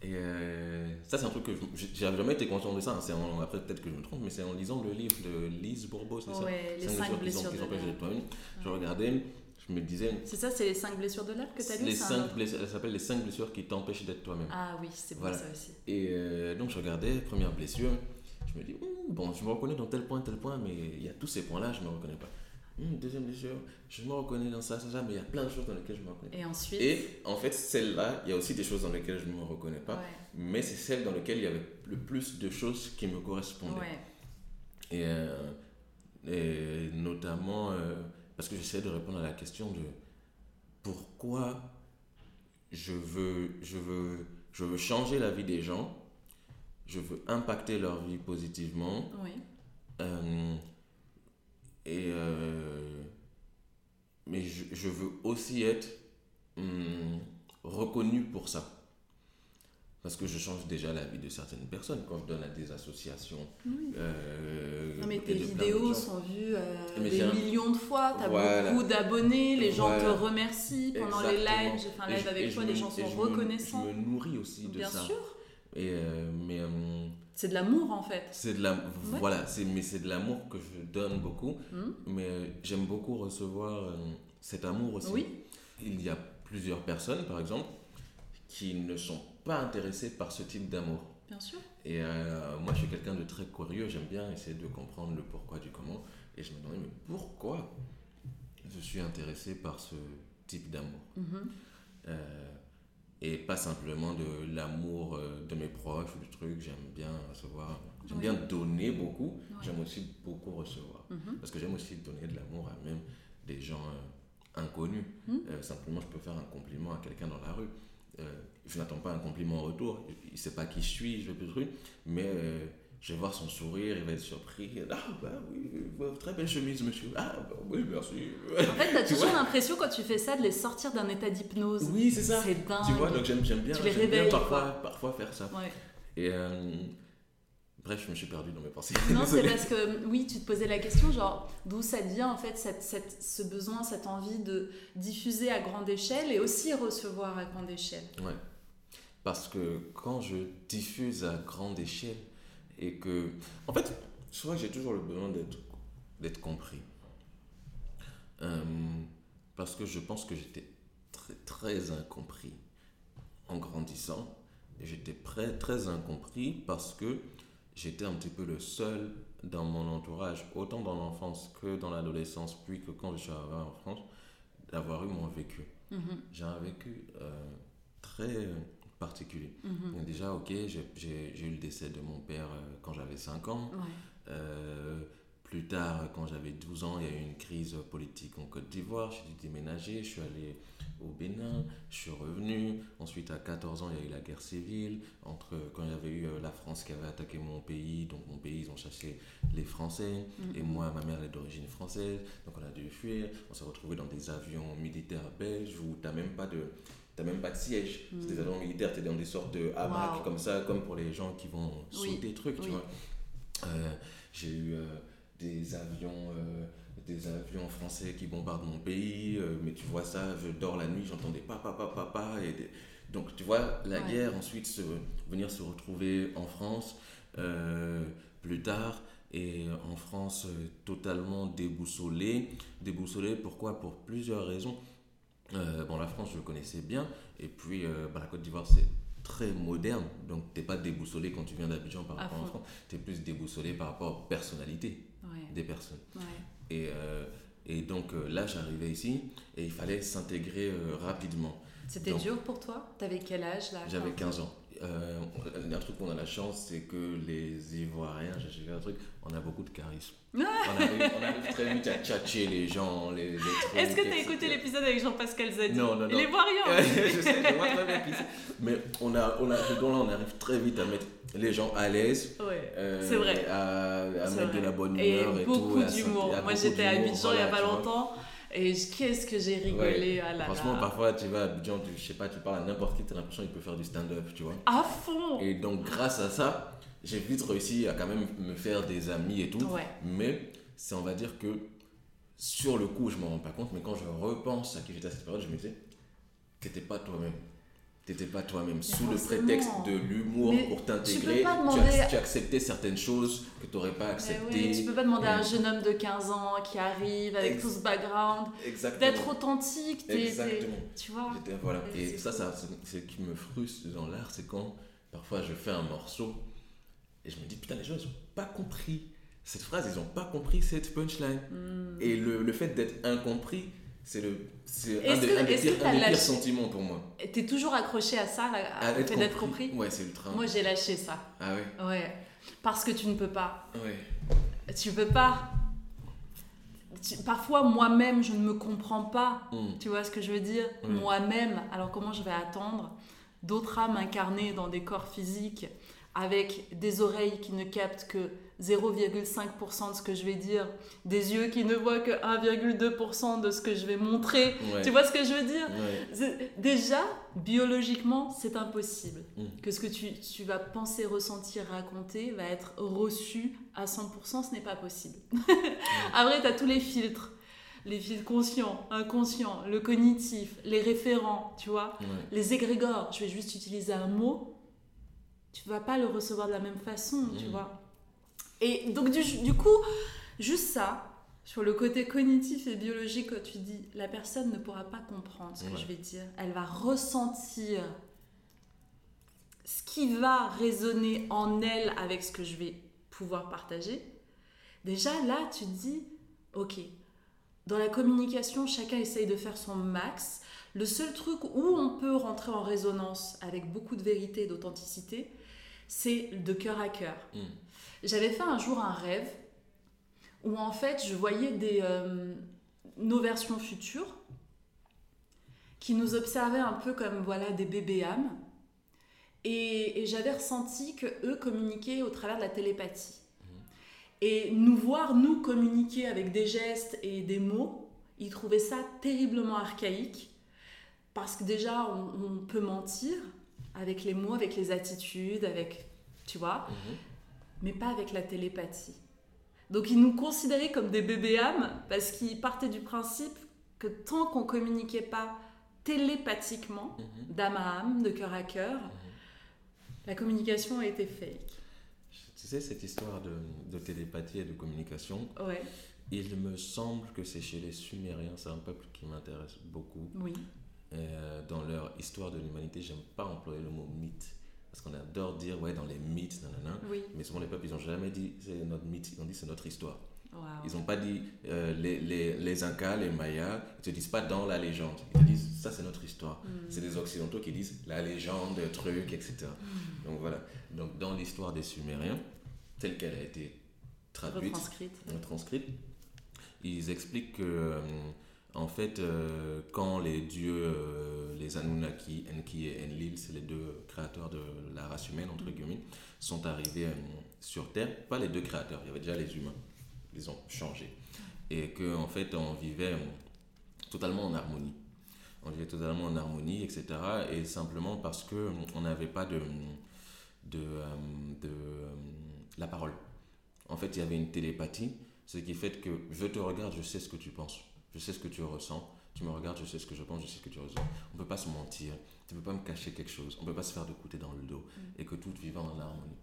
Et euh, ça, c'est un truc que j'avais jamais été conscient de ça. hein. C'est en- après, peut-être que je me trompe, mais c'est en lisant le livre de Lise Bourbeau, c'est ça? Ouais, les Cinq cinq qui blessures sont- qui de l'âme. toi-même. Je regardais, je me disais, C'est ça, c'est les cinq blessures de l'âme que tu as lu les autre? blessures, elle s'appelle les cinq blessures qui t'empêchent d'être toi-même. Ah oui, c'est bon Voilà. ça aussi. Et euh, donc je regardais, première blessure, je me dis, bon, je me reconnais dans tel point, tel point, mais il y a tous ces points-là, je ne me reconnais pas. Hum, deuxième blessure, je me reconnais dans ça, ça, ça, mais il y a plein de choses dans lesquelles je me reconnais. Et ensuite. Et en fait, celle-là, il y a aussi des choses dans lesquelles je ne me reconnais pas, Ouais. mais c'est celle dans laquelle il y avait le plus de choses qui me correspondaient. Ouais. Et, euh, et notamment euh, parce que j'essaie de répondre à la question de pourquoi je veux, je veux, je veux changer la vie des gens, je veux impacter leur vie positivement. Oui. euh, et euh, mais je, je veux aussi être hum, reconnu pour ça. Parce que je change déjà la vie de certaines personnes quand je donne à des associations. euh, Non, mais tes vidéos sont vues euh, des millions de fois, tu as Voilà. beaucoup d'abonnés, les gens Voilà. te remercient pendant les lives. J'ai fait un live je- avec toi, les gens sont me- reconnaissants. Je me nourris aussi de Bien ça. sûr. Et euh, mais euh, C'est de l'amour en fait. c'est de la voilà, c'est mais c'est de l'amour que je donne beaucoup. Hmm. Mais euh, j'aime beaucoup recevoir cet amour aussi. Oui. Il y a plusieurs personnes, par exemple, qui ne sont pas intéressées par ce type d'amour. Bien sûr. Et euh, moi, je suis quelqu'un de très curieux. J'aime bien essayer de comprendre le pourquoi du comment. Et je me demandais, mais pourquoi je suis intéressé par ce type d'amour? Mhm. Euh, Et pas simplement de l'amour euh, de mes proches ou du truc. J'aime bien recevoir. J'aime Oui. bien donner beaucoup. J'aime aussi beaucoup recevoir. Mhm. Parce que j'aime aussi donner de l'amour à même des gens euh, inconnus. Mhm. Euh, simplement, je peux faire un compliment à quelqu'un dans la rue. Euh, je n'attends pas un compliment en retour. Il ne sait pas qui je suis, je peux truc. Mais je vais voir son sourire, il va être surpris. Ah, bah oui, très belle chemise, monsieur. Ah, bah oui, merci. En fait, t'as toujours l'impression quand tu fais ça de les sortir d'un état d'hypnose. Oui, c'est ça. C'est dingue. Tu vois, donc j'aime bien, Tu les j'aime bien réveilles, parfois, parfois faire ça. Ouais. Et euh, bref, je me suis perdu dans mes pensées. Non, c'est parce que oui, tu te posais la question, genre d'où ça vient en fait cette, cette- ce besoin, cette envie de diffuser à grande échelle et aussi recevoir à grande échelle. Ouais. Parce que quand je diffuse à grande échelle et que. En fait, je crois que j'ai toujours le besoin d'être, d'être compris. Euh, parce que je pense que j'étais très, très incompris en grandissant. Et j'étais très, très incompris parce que j'étais un petit peu le seul dans mon entourage, autant dans l'enfance que dans l'adolescence, puis que quand je suis arrivé en France, d'avoir eu mon vécu. Mhm, J'ai un vécu euh, très particulier. mhm. Déjà, ok, j'ai- eu le décès de mon père euh, quand j'avais 5 ans. Ouais. Euh, plus tard, quand j'avais 12 ans, il y a eu une crise politique en Côte d'Ivoire. J'ai dû déménager. Je suis allé au Bénin. Je suis revenu. Ensuite, à 14 ans, il y a eu la guerre civile. Entre, quand il y avait eu euh, la France qui avait attaqué mon pays, donc mon pays, ils ont chassé les Français. Et moi, ma mère, elle est d'origine française. Donc on a dû fuir. On s'est retrouvé dans des avions militaires belges où tu n'as même pas de... T'as même pas de siège. C'est des avions militaires, tu es dans des sortes de hamacs Wow. comme ça, comme pour les gens qui vont Oui, sauter des trucs, tu vois. Euh, j'ai eu euh, des avions euh, des avions français qui bombardent mon pays mais tu vois ça je dors la nuit j'entends des papa papa papa et des- donc tu vois la Ouais. guerre ensuite se, venir se retrouver en France plus tard et en France totalement déboussolé déboussolé pourquoi? Pour plusieurs raisons euh, bon, la France, je le connaissais bien. Et puis, euh, bah, la Côte d'Ivoire, c'est très moderne. Donc, tu n'es pas déboussolé quand tu viens d'Abidjan par rapport à la fond. France. Tu es plus déboussolé par rapport aux personnalités Ouais. des personnes. Ouais. Et, euh, et donc, là, j'arrivais ici et il fallait s'intégrer rapidement. C'était dur pour toi? T'avais quel âge là? J'avais quand- 15 ans. Euh, un truc où on a la chance, c'est que les Ivoiriens, j'ai vu un truc, on a beaucoup de charisme. on, arrive, on arrive très vite à tchatcher les gens, les, les. Est-ce que t'as etc. écouté l'épisode avec Jean-Pascal Zadi Non, non, non. Il est voiriant je sais, je vois très bien qui c'est. Mais on a, on a, dedans, là, on arrive très vite à mettre les gens à l'aise. Ouais, euh, c'est vrai. À, mettre vrai. de la bonne Et humeur et, beaucoup tout. à d'humour. Moi, beaucoup j'étais à Abidjan il y a pas tu vois. Et qu'est-ce que j'ai rigolé. Ouais. ah là Franchement, parfois, tu vas à Abidjan, tu, je sais pas, tu parles à n'importe qui, tu as l'impression qu'il peut faire du stand-up, tu vois. À fond. Et donc, grâce à ça, j'ai vite réussi à quand même me faire des amis et tout. Ouais. Mais c'est, on va dire que sur le coup, je m'en rends pas compte, mais quand je repense à qui j'étais à cette période, je me disais, t'étais pas toi-même. T'étais pas toi-même. Sous le prétexte de l'humour pour t'intégrer, tu, demander- ac- tu acceptais certaines choses que tu n'aurais pas acceptées. oui, tu peux pas demander à un Et- jeune homme de 15 ans qui arrive avec Ex- tout ce background d'être authentique. Exactement. Tu vois Voilà. Et ça, ça c'est- ce qui me frustre dans l'art, c'est quand parfois je fais un morceau et je me dis, putain, les gens, ils ont pas compris cette phrase, ils ont pas compris cette punchline. Hmm. Et le, le fait d'être incompris, c'est le c'est un, des- un pires, t'as un des pires lâché- sentiments pour moi. T'es toujours accroché à ça, À être fait d'être compris Ouais, c'est ultra. Moi, j'ai lâché ça. Ah ouais, Ouais. Parce que tu ne peux pas. ouais. Tu peux pas. Tu- Parfois, moi-même, je ne me comprends pas. Hmm. Tu vois ce que je veux dire? Moi-même, alors comment je vais attendre d'autres âmes incarnées dans des corps physiques avec des oreilles qui ne captent que 0,5% de ce que je vais dire, des yeux qui ne voient que 1,2% de ce que je vais montrer. Ouais. Tu vois ce que je veux dire Ouais. Déjà, biologiquement, c'est impossible Mm. que ce que tu, tu vas penser, ressentir, raconter va être reçu à 100%, ce n'est pas possible. Après, tu as tous les filtres. Les filtres conscients, inconscients, le cognitif, les référents, tu vois. Ouais. Les égrégores, je vais juste utiliser un mot, tu vas pas le recevoir de la même façon, tu Mm. vois. Et donc, du, du coup, juste ça, sur le côté cognitif et biologique, quand tu dis la personne ne pourra pas comprendre ce que Ouais. je vais dire, elle va ressentir ce qui va résonner en elle avec ce que je vais pouvoir partager. Déjà, là, tu te dis, ok, dans la communication, chacun essaye de faire son max. Le seul truc où on peut rentrer en résonance avec beaucoup de vérité et d'authenticité, c'est de cœur à cœur. Mm. J'avais fait un jour un rêve où en fait je voyais des, euh, nos versions futures qui nous observaient un peu comme voilà des bébés âmes. Et, et j'avais ressenti que eux communiquaient au travers de la télépathie. Et nous voir nous communiquer avec des gestes et des mots ils trouvaient ça terriblement archaïque parce que déjà on, on peut mentir avec les mots avec les attitudes avec tu vois. Mhm. Mais pas avec la télépathie. Donc ils nous considéraient comme des bébés âmes parce qu'ils partaient du principe que tant qu'on communiquait pas télépathiquement, Mhm. d'âme à âme, de cœur à cœur, la communication était fake. Tu sais, cette histoire de, de télépathie et de communication, Ouais, il me semble que c'est chez les Sumériens, c'est un peuple qui m'intéresse beaucoup. oui. Euh, dans leur histoire de l'humanité, j'aime pas employer le mot mythe. Parce qu'on adore dire, ouais, dans les mythes, nanana. Oui. Mais souvent, les peuples, ils n'ont jamais dit c'est notre mythe, ils ont dit c'est notre histoire. Ils n'ont pas dit euh, les, les, les Incas, les Mayas, ils te disent pas dans la légende. Ils te disent ça, c'est notre histoire. Mm. C'est des Occidentaux qui disent la légende, truc, etc. Mm. Donc voilà. Donc dans l'histoire des Sumériens, telle qu'elle a été traduite, Retranscrite. transcrite, ils expliquent que, euh, en fait, euh, quand les dieux, euh, les Anunnaki, Enki et Enlil, c'est les deux créateurs de la race humaine, entre guillemets, sont arrivés euh, sur Terre, pas les deux créateurs, il y avait déjà les humains, ils ont changé. Et qu'en en fait, on vivait totalement en harmonie. On vivait totalement en harmonie, etc. Et simplement parce qu'on n'avait pas de, de, de la parole. En fait, il y avait une télépathie, ce qui fait que je te regarde, je sais ce que tu penses, je sais ce que tu ressens, tu me regardes, je sais ce que je pense, je sais ce que tu ressens. On ne peut pas se mentir, tu ne peux pas me cacher quelque chose, on ne peut pas se faire de côté dans le dos, et que tout vivait en harmonie.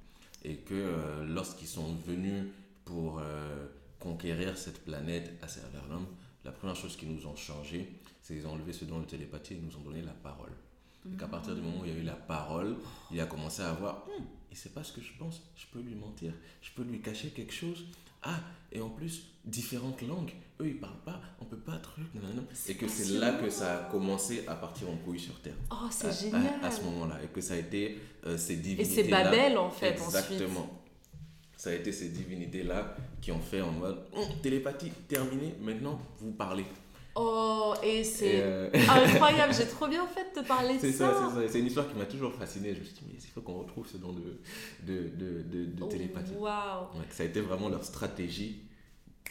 Et que euh, lorsqu'ils sont venus pour euh, conquérir cette planète à servir l'homme, la première chose qu'ils nous ont changé, c'est qu'ils ont enlevé ce don de télépathie et nous ont donné la parole. Et qu'à partir du moment où il y a eu la parole, il a commencé à voir, il ne sait pas ce que je pense, je peux lui mentir, je peux lui cacher quelque chose. Ah, et en plus, différentes langues, eux ils parlent pas, on peut pas truc. Et que c'est là que ça a commencé à partir en couille sur Terre. Oh, c'est À- à- génial. À, ce moment-là, et que ça a été euh, ces Et divinités c'est Babel, en fait, ensuite. Exactement. Ça a été ces divinités-là qui ont fait en mode Hum, télépathie, terminé, maintenant vous parlez. Oh, et c'est euh, incroyable, j'ai trop bien fait de te parler de C'est ça. c'est ça. C'est une histoire qui m'a toujours fasciné. Je me suis dit, mais il faut qu'on retrouve ce nom de, de, de, de, de Oh, télépathie. Waouh. Ouais, ça a été vraiment leur stratégie.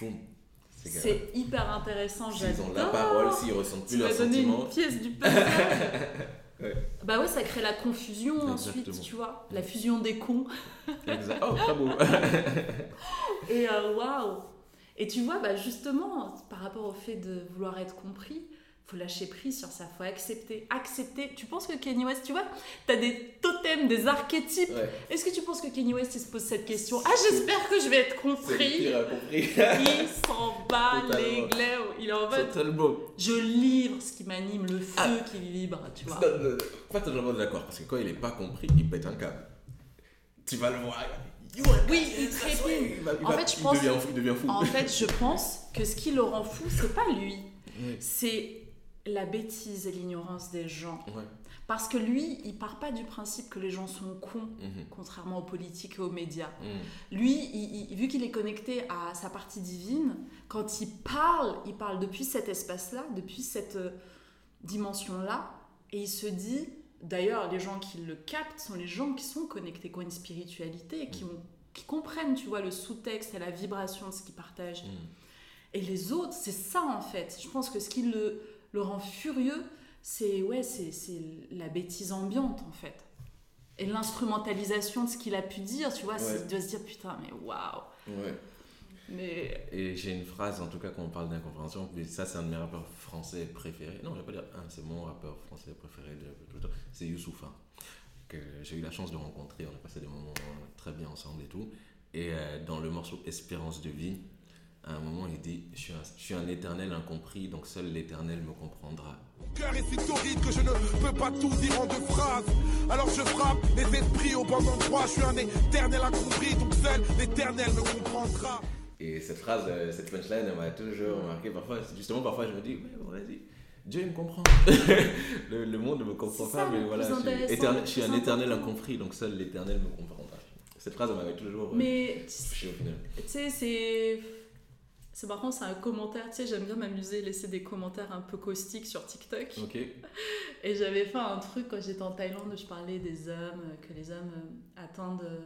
Boum. C'est hyper intéressant, S'ils ont la j'adore. parole, s'ils ressentent plus leurs sentiments. une pièce du. Ouais. Bah ouais, ça crée la confusion ensuite, tu vois. La fusion des cons. Exact. Oh, bravo. Et euh, waouh Et tu vois, bah justement, par rapport au fait de vouloir être compris, faut lâcher prise sur ça, faut accepter. Accepter. Tu penses que Kanye West, tu vois, t'as des totems, des archétypes. Ouais. Est-ce que tu penses que Kanye West il se pose cette question? Ah, j'espère que je vais être compris. compris. Il s'en bat les glaives. Il est en mode Totalement. je livre ce qui m'anime, le feu Ah. qui vibre, tu vois. Pas totalement d'accord, parce que quand il est pas compris, il pète un câble. Tu vas le voir. Oui, il il En fait, je pense- devient fou, il devient fou. En fait, je pense que ce qui le rend fou, c'est pas lui. C'est la bêtise et l'ignorance des gens. Ouais. Parce que lui, il part pas du principe que les gens sont cons, Mhm. contrairement aux politiques et aux médias. Mhm. Lui, il- il- vu qu'il est connecté à sa partie divine, quand il parle, il parle depuis cet espace-là, depuis cette euh, dimension-là, et il se dit, d'ailleurs, les gens qui le captent sont les gens qui sont connectés, qui ont une spiritualité, et qui, ont- qui comprennent, tu vois, le sous-texte et la vibration de ce qu'ils partagent. Mhm. Et les autres, c'est ça en fait. Je pense que ce qui le, le rend furieux, c'est ouais, c'est c'est la bêtise ambiante en fait. Et l'instrumentalisation de ce qu'il a pu dire, tu vois, Ouais. c'est de se dire putain, mais waouh. Ouais. Mais Et j'ai une phrase, en tout cas, quand on parle d'incompréhension, mais ça, c'est un de mes rappeurs français préférés. Non, je vais pas dire un, c'est mon rappeur français préféré de tout le temps. C'est Youssoupha, que j'ai eu la chance de rencontrer. On a passé des moments euh, très bien ensemble et tout. Et euh, dans le morceau Espérance de vie, à un moment, il dit Je suis un, je suis un éternel incompris, donc seul l'éternel me comprendra. Mon cœur est si torride que je ne peux pas tout dire en deux phrases. Alors je frappe les esprits au bon endroit. Je suis un éternel incompris, donc seul l'éternel me comprendra. Et cette phrase, euh, cette punchline, elle m'a toujours marqué. Parfois, justement, parfois, je me dis, ouais, bon, vas-y, Dieu il me comprend. le, le monde ne me comprend pas, ça, mais voilà, je suis, éternel- je un éternel incompris, donc seul l'éternel me comprendra. Cette phrase, elle m'avait toujours mais touché au final. tu sais, c'est c'est par contre c'est un commentaire. Tu sais, j'aime bien m'amuser, laisser des commentaires un peu caustiques sur TikTok. Ok. Et j'avais fait un truc quand j'étais en Thaïlande où je parlais des hommes, que les hommes euh, attendent euh,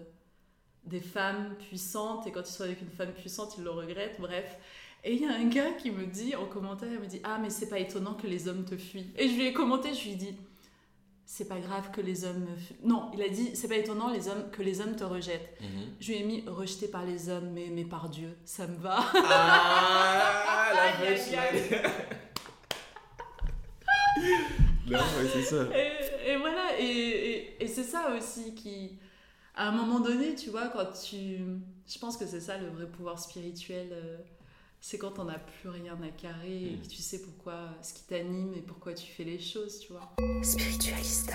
des femmes puissantes et quand ils sont avec une femme puissante, ils le regrettent, bref. Et il y a un gars qui me dit en commentaire, il me dit Ah, mais c'est pas étonnant que les hommes te fuient. Et je lui ai commenté, je lui ai dit C'est pas grave que les hommes me fuient. Non, il a dit C'est pas étonnant les hommes, que les hommes te rejettent. Mhm. Je lui ai mis Rejeté par les hommes, mais aimé par Dieu, ça me va. Ah, la Aïe, aïe, punchline. Non, ouais, c'est ça. Et, et voilà, et, et- et c'est ça aussi qui, à un moment donné, tu vois, quand tu... Je pense que c'est ça le vrai pouvoir spirituel, euh, c'est quand on n'a plus rien à carrer et que tu sais pourquoi, ce qui t'anime et pourquoi tu fais les choses, tu vois. Spiritualista.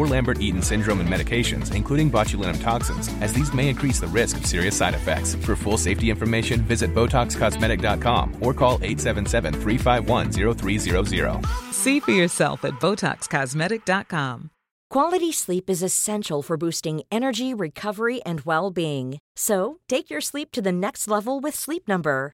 or Lambert-Eaton syndrome and medications, including botulinum toxins, as these may increase the risk of serious side effects. For full safety information, visit BotoxCosmetic.com or call 877-351-0300. See for yourself at BotoxCosmetic.com. Quality sleep is essential for boosting energy, recovery, and well being. So, take your sleep to the next level with Sleep Number.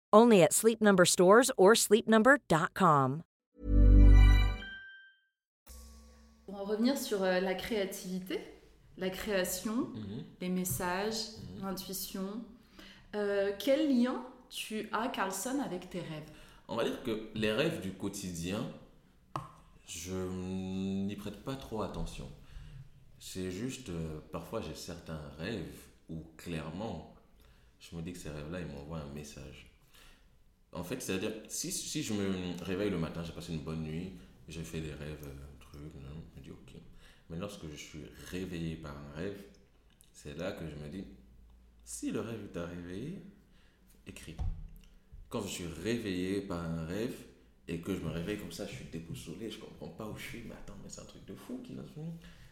Only at Sleep Number stores or sleepnumber.com. Pour en revenir sur euh, la créativité, la création, Mhm. les messages, Mhm. l'intuition, euh, quel lien tu as, Carlson, avec tes rêves? On va dire que les rêves du quotidien, je n'y prête pas trop attention. C'est juste, euh, parfois j'ai certains rêves où clairement, je me dis que ces rêves-là, ils m'envoient un message. En fait, c'est-à-dire, si, si je me réveille le matin, j'ai passé une bonne nuit, j'ai fait des rêves, euh, trucs, non, je me dis ok. Mais lorsque je suis réveillé par un rêve, c'est là que je me dis, si le rêve t'a réveillé, écris quand je suis réveillé par un rêve et que je me réveille comme ça, je suis déboussolé, je comprends pas où je suis, mais attends, mais c'est un truc de fou qui.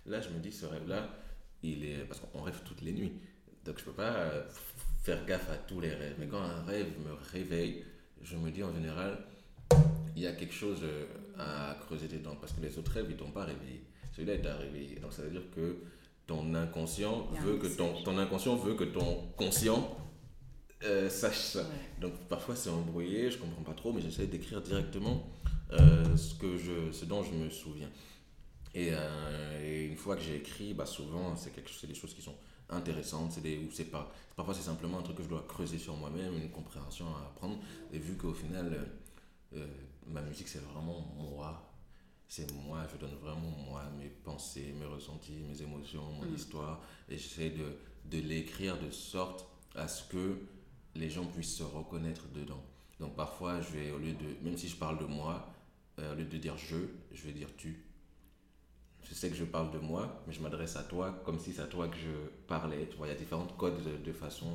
Là, je me dis, ce rêve-là, il est. Parce qu'on rêve toutes les nuits. Donc, je peux pas faire gaffe à tous les rêves. Mais quand un rêve me réveille, je me dis en général, il y a quelque chose euh, à creuser dedans. Parce que les autres rêves, ils t'ont pas réveillé. Celui-là, il t'a réveillé. Donc, ça veut dire que ton inconscient veut que ton, ton inconscient veut que ton conscient euh, sache ça. Ouais. Donc parfois c'est embrouillé, je comprends pas trop, mais j'essaie d'écrire directement euh, ce, que je, ce dont je me souviens. Et, euh, et une fois que j'ai écrit, bah souvent c'est quelque c'est des choses qui sont intéressantes, c'est des ou c'est pas parfois c'est simplement un truc que je dois creuser sur moi-même, une compréhension à apprendre. Et vu qu'au final euh, euh, ma musique c'est vraiment moi, c'est moi, je donne vraiment moi mes pensées, mes ressentis, mes émotions, mon Mm. histoire, et j'essaie de, de l'écrire de sorte à ce que les gens puissent se reconnaître dedans. Donc parfois, je vais, au lieu de, même si je parle de moi, euh, au lieu de dire je, je vais dire tu. Je sais que je parle de moi, mais je m'adresse à toi comme si c'est à toi que je parlais. Tu vois, il y a différentes codes de, de façon.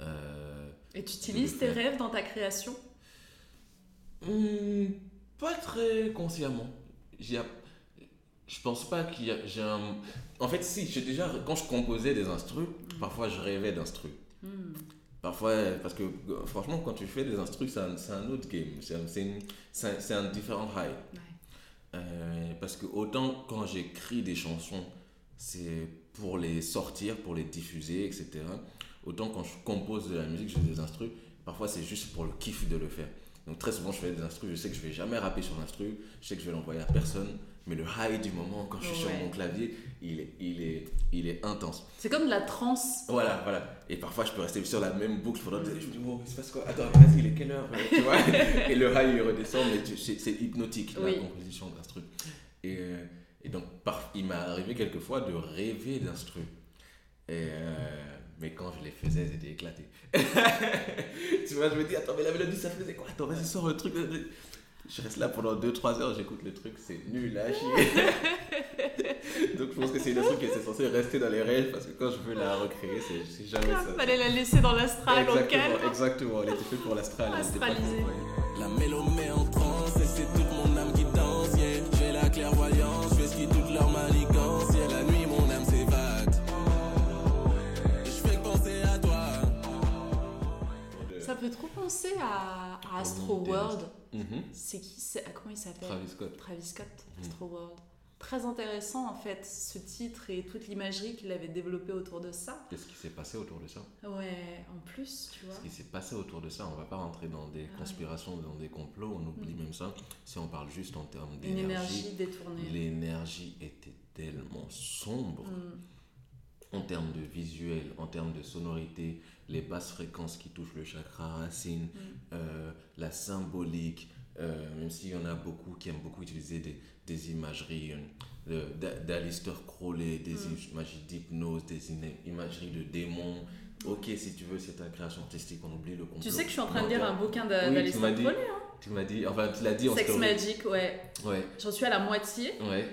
euh, euh, Et tu utilises tes rêves dans ta création? Hmm, pas très consciemment. Je pense pas qu'il y a. j'ai un... En fait, si, j'ai déjà. Quand je composais des instrus, parfois je rêvais d'instrus. Hmm. Parfois, parce que euh, franchement, quand tu fais des instrus, c'est un, autre game. C'est un, différent high. Ouais. Euh, parce que autant quand j'écris des chansons, c'est pour les sortir, pour les diffuser, etc. Autant quand je compose de la musique, j'ai des instrus, parfois c'est juste pour le kiff de le faire. Donc très souvent je fais des instrus, je sais que je vais jamais rapper sur l'instru, je sais que je vais l'envoyer à personne, mais le high du moment quand je suis sur mon clavier, il est, il est, il est intense. C'est comme de la transe. Voilà, voilà. Et parfois, je peux rester sur la même boucle pendant des Je me dis, oh, il se passe quoi? Attends, vas-y, il est quelle heure Tu vois? Et le high, il redescend, mais c'est hypnotique, Oui. la composition d'instru. Et, euh, et donc, par, il m'est arrivé quelquefois de rêver d'instru. Et, euh, mais quand je les faisais, c'était éclaté. tu vois, je me dis, attends, mais la mélodie, ça faisait quoi? Attends, vas-y, sors le truc. Je reste là pendant 2-3 heures, j'écoute le truc, c'est nul à chier. Donc je pense que c'est une instru qui est censée rester dans les rêves parce que quand je veux la recréer, c'est jamais ça. Fallait la laisser dans l'astral. Exactement, exactement, elle était faite pour l'astral. Astralisée. La mélo met en transe et c'est toute mon âme qui danse. Yeah. J'ai la clairvoyance, je fais ce qui toute leur manigance. Yeah. La nuit, mon âme s'évade. Et je fais penser à toi. Ça peut trop penser à, à Astro Des- Mhm. C'est qui c'est- Comment il s'appelle Travis Scott. Travis Scott. Astro World. Très intéressant en fait, ce titre et toute l'imagerie qu'il avait développée autour de ça. Qu'est-ce qui s'est passé autour de ça? Ouais, en plus, tu vois. Ce qui s'est passé autour de ça, on va pas rentrer dans des Ah. conspirations, dans des complots, on oublie Mm. même ça. Si on parle juste en termes d'énergie, énergie détournée. l'énergie était tellement sombre. Mm. en termes de visuel, en termes de sonorité, les basses fréquences qui touchent le chakra racine, Mm. euh, la symbolique, euh, même s'il y en a beaucoup qui aiment beaucoup utiliser des, des imageries euh, d'Alistair Crowley, des Mm. imageries d'hypnose, des imageries de démons. Ok, si tu veux, c'est ta création artistique, on oublie le complot. Tu sais que je suis en train de lire un bouquin Oui, d'Alistair dit- Crowley, hein. Tu m'as dit, enfin, tu l'as dit en Sex story. Magic, ouais. Ouais, J'en suis à la moitié. ouais.